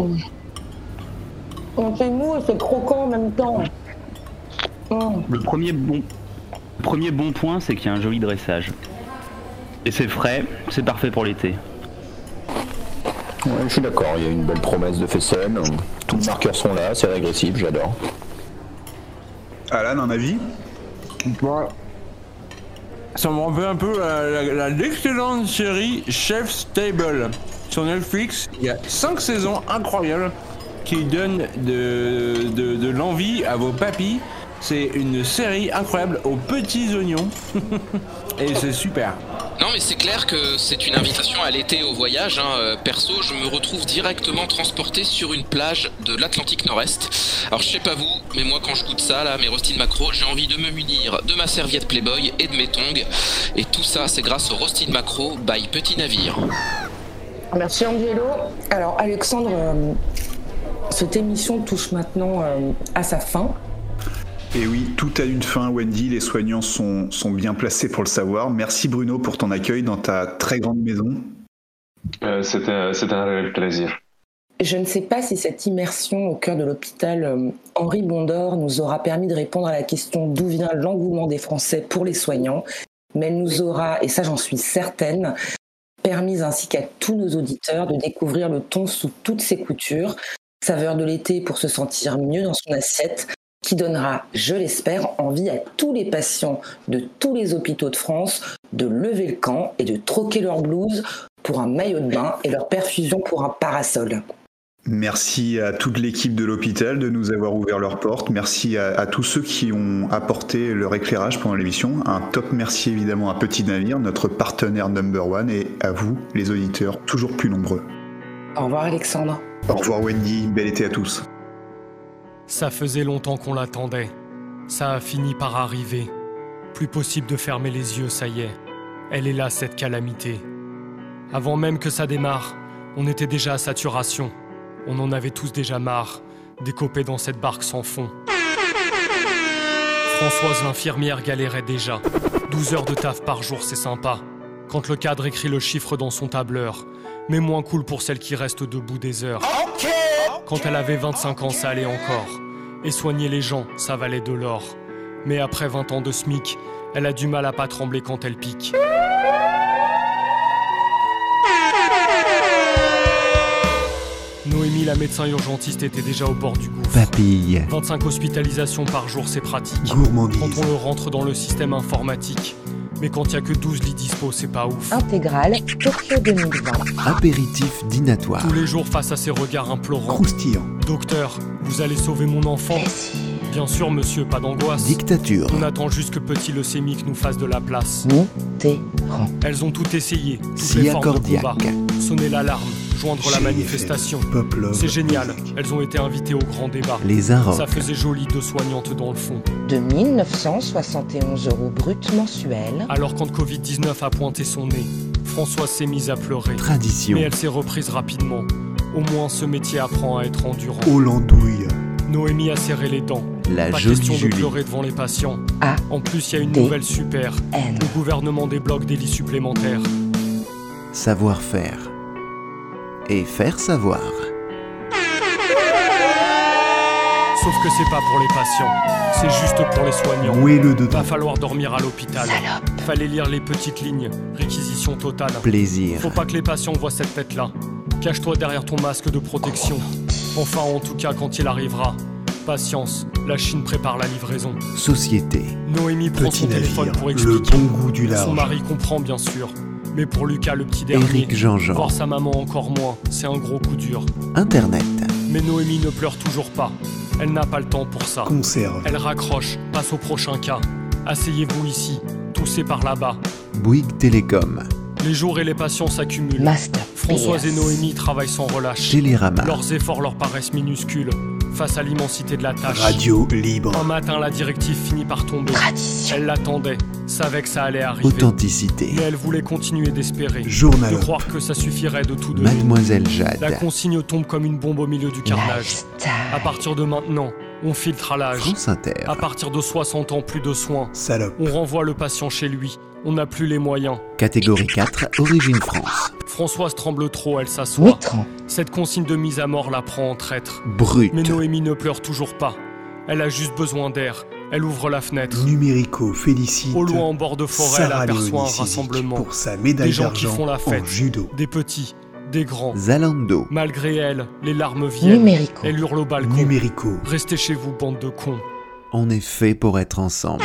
On C'est mou et c'est croquant en même temps. Mm. Le premier bon, le premier bon point, c'est qu'il y a un joli dressage. Et c'est frais, c'est parfait pour l'été. Ouais, je suis d'accord, il y a une belle promesse de faisselle. Tous les marqueurs sont là, c'est régressif, j'adore. Alan, un avis? Moi, ça me rappelle un peu la- l'excellente série Chef's Table sur Netflix. Il y a 5 saisons incroyables qui donnent de, de, de l'envie à vos papis. C'est une série incroyable aux petits oignons. [laughs] Et c'est super. Non, mais c'est clair que c'est une invitation à l'été au voyage. hein. Euh, Perso, je me retrouve directement transporté sur une plage de l'Atlantique Nord-Est. Alors, je sais pas vous, mais moi, quand je goûte ça, là, mes rostis de macro, j'ai envie de me munir de ma serviette Playboy et de mes tongs. Et tout ça, c'est grâce au rostis de macro by Petit Navire. Merci Angelo. Alors Alexandre, euh, cette émission touche maintenant euh, à sa fin. Et oui, tout a une fin, Wendy. Les soignants sont, sont bien placés pour le savoir. Merci Bruno pour ton accueil dans ta très grande maison. Euh, C'était c'était un réel plaisir. Je ne sais pas si cette immersion au cœur de l'hôpital euh, Henri Bondor nous aura permis de répondre à la question d'où vient l'engouement des Français pour les soignants, mais elle nous aura, et ça j'en suis certaine, permis ainsi qu'à tous nos auditeurs de découvrir le thon sous toutes ses coutures, saveur de l'été pour se sentir mieux dans son assiette, qui donnera, je l'espère, envie à tous les patients de tous les hôpitaux de France de lever le camp et de troquer leur blouse pour un maillot de bain et leur perfusion pour un parasol. Merci à toute l'équipe de l'hôpital de nous avoir ouvert leurs portes. Merci à, à tous ceux qui ont apporté leur éclairage pendant l'émission. Un top merci évidemment à Petit Navire, notre partenaire number one, et à vous, les auditeurs, toujours plus nombreux. Au revoir Alexandre. Au revoir Wendy, bel été à tous. Ça faisait longtemps qu'on l'attendait. Ça a fini par arriver. Plus possible de fermer les yeux, ça y est. Elle est là, cette calamité. Avant même que ça démarre, on était déjà à saturation. On en avait tous déjà marre, décopés dans cette barque sans fond. Françoise l'infirmière galérait déjà. 12 heures de taf par jour, c'est sympa. Quand le cadre écrit le chiffre dans son tableur. Mais moins cool pour celle qui reste debout des heures. Quand elle avait 25 ans, ça allait encore. Et soigner les gens, ça valait de l'or. Mais après 20 ans de SMIC, elle a du mal à pas trembler quand elle pique. Noémie, la médecin urgentiste, était déjà au bord du gouffre. Papille. 25 hospitalisations par jour, c'est pratique. Gourmandise. Quand on le rentre dans le système informatique. Mais quand il y a que 12 lits dispo, c'est pas ouf. Intégrale Tokyo 2020. Apéritif dînatoire. Tous les jours face à ces regards implorants. Croustillant. Docteur, vous allez sauver mon enfant Bien sûr, monsieur, pas d'angoisse. Dictature. On attend juste que petit leucémique nous fasse de la place. Mitterrand. Elles ont tout essayé, toutes Sia les formes de Cordiac. combat. Sonner l'alarme, joindre la manifestation. C'est génial, elles ont été invitées au grand débat. Les Arocs. Ça faisait joli deux soignantes dans le fond. De 1971 euros brut mensuels. Alors quand Covid-19 a pointé son nez, Françoise s'est mise à pleurer. Tradition. Mais elle s'est reprise rapidement. Au moins ce métier apprend à être endurant. Hollandouille. Noémie a serré les dents. La Pas question de pleurer devant les patients. A. En plus, il y a une D. nouvelle super. N. Le gouvernement débloque des lits supplémentaires. Savoir-faire. Et faire savoir. Sauf que c'est pas pour les patients, c'est juste pour les soignants. Mouez-le dedans. Va falloir dormir à l'hôpital. Fallait lire les petites lignes. Réquisition totale. Plaisir. Faut pas que les patients voient cette tête-là. Cache-toi derrière ton masque de protection. Enfin, en tout cas, quand il arrivera. Patience, la Chine prépare la livraison. Société. Noémie prend Petit son téléphone pour le expliquer. bon goût du large. Son mari comprend bien sûr. Mais pour Lucas, le petit dernier, Éric Jean-Jean. voir sa maman encore moins, c'est un gros coup dur. Internet. Mais Noémie ne pleure toujours pas. Elle n'a pas le temps pour ça. Conserve. Elle raccroche, passe au prochain cas. Asseyez-vous ici, toussez par là-bas. Bouygues Télécom. Les jours et les patients s'accumulent. Françoise et Noémie travaillent sans relâche. Télérama. Leurs efforts leur paraissent minuscules face à l'immensité de la tâche. Radio libre. Un matin, la directive finit par tomber. Tradition. Elle l'attendait, savait que ça allait arriver. Authenticité. Mais elle voulait continuer d'espérer. Journal De croire que ça suffirait de tout donner. Mademoiselle La Jade. consigne tombe comme une bombe au milieu du carnage. À partir de maintenant, on filtre à l'âge. France Inter. À partir de 60 ans, plus de soins. Salope. On renvoie le patient chez lui. On n'a plus les moyens. Catégorie 4. Origine France. Françoise tremble trop, elle s'assoit. Cette consigne de mise à mort la prend en traître. Brut. Mais Noémie ne pleure toujours pas. Elle a juste besoin d'air. Elle ouvre la fenêtre. Numérico félicite. Au loin, en bord de forêt, elle aperçoit un Léonie rassemblement. Pour sa médaille Des gens qui font la en fête. judo. Des petits, des grands. Zalando. Malgré elle, les larmes viennent. Numérico. Elle hurle au balcon. Numérico. Restez chez vous, bande de cons. On est fait pour être ensemble.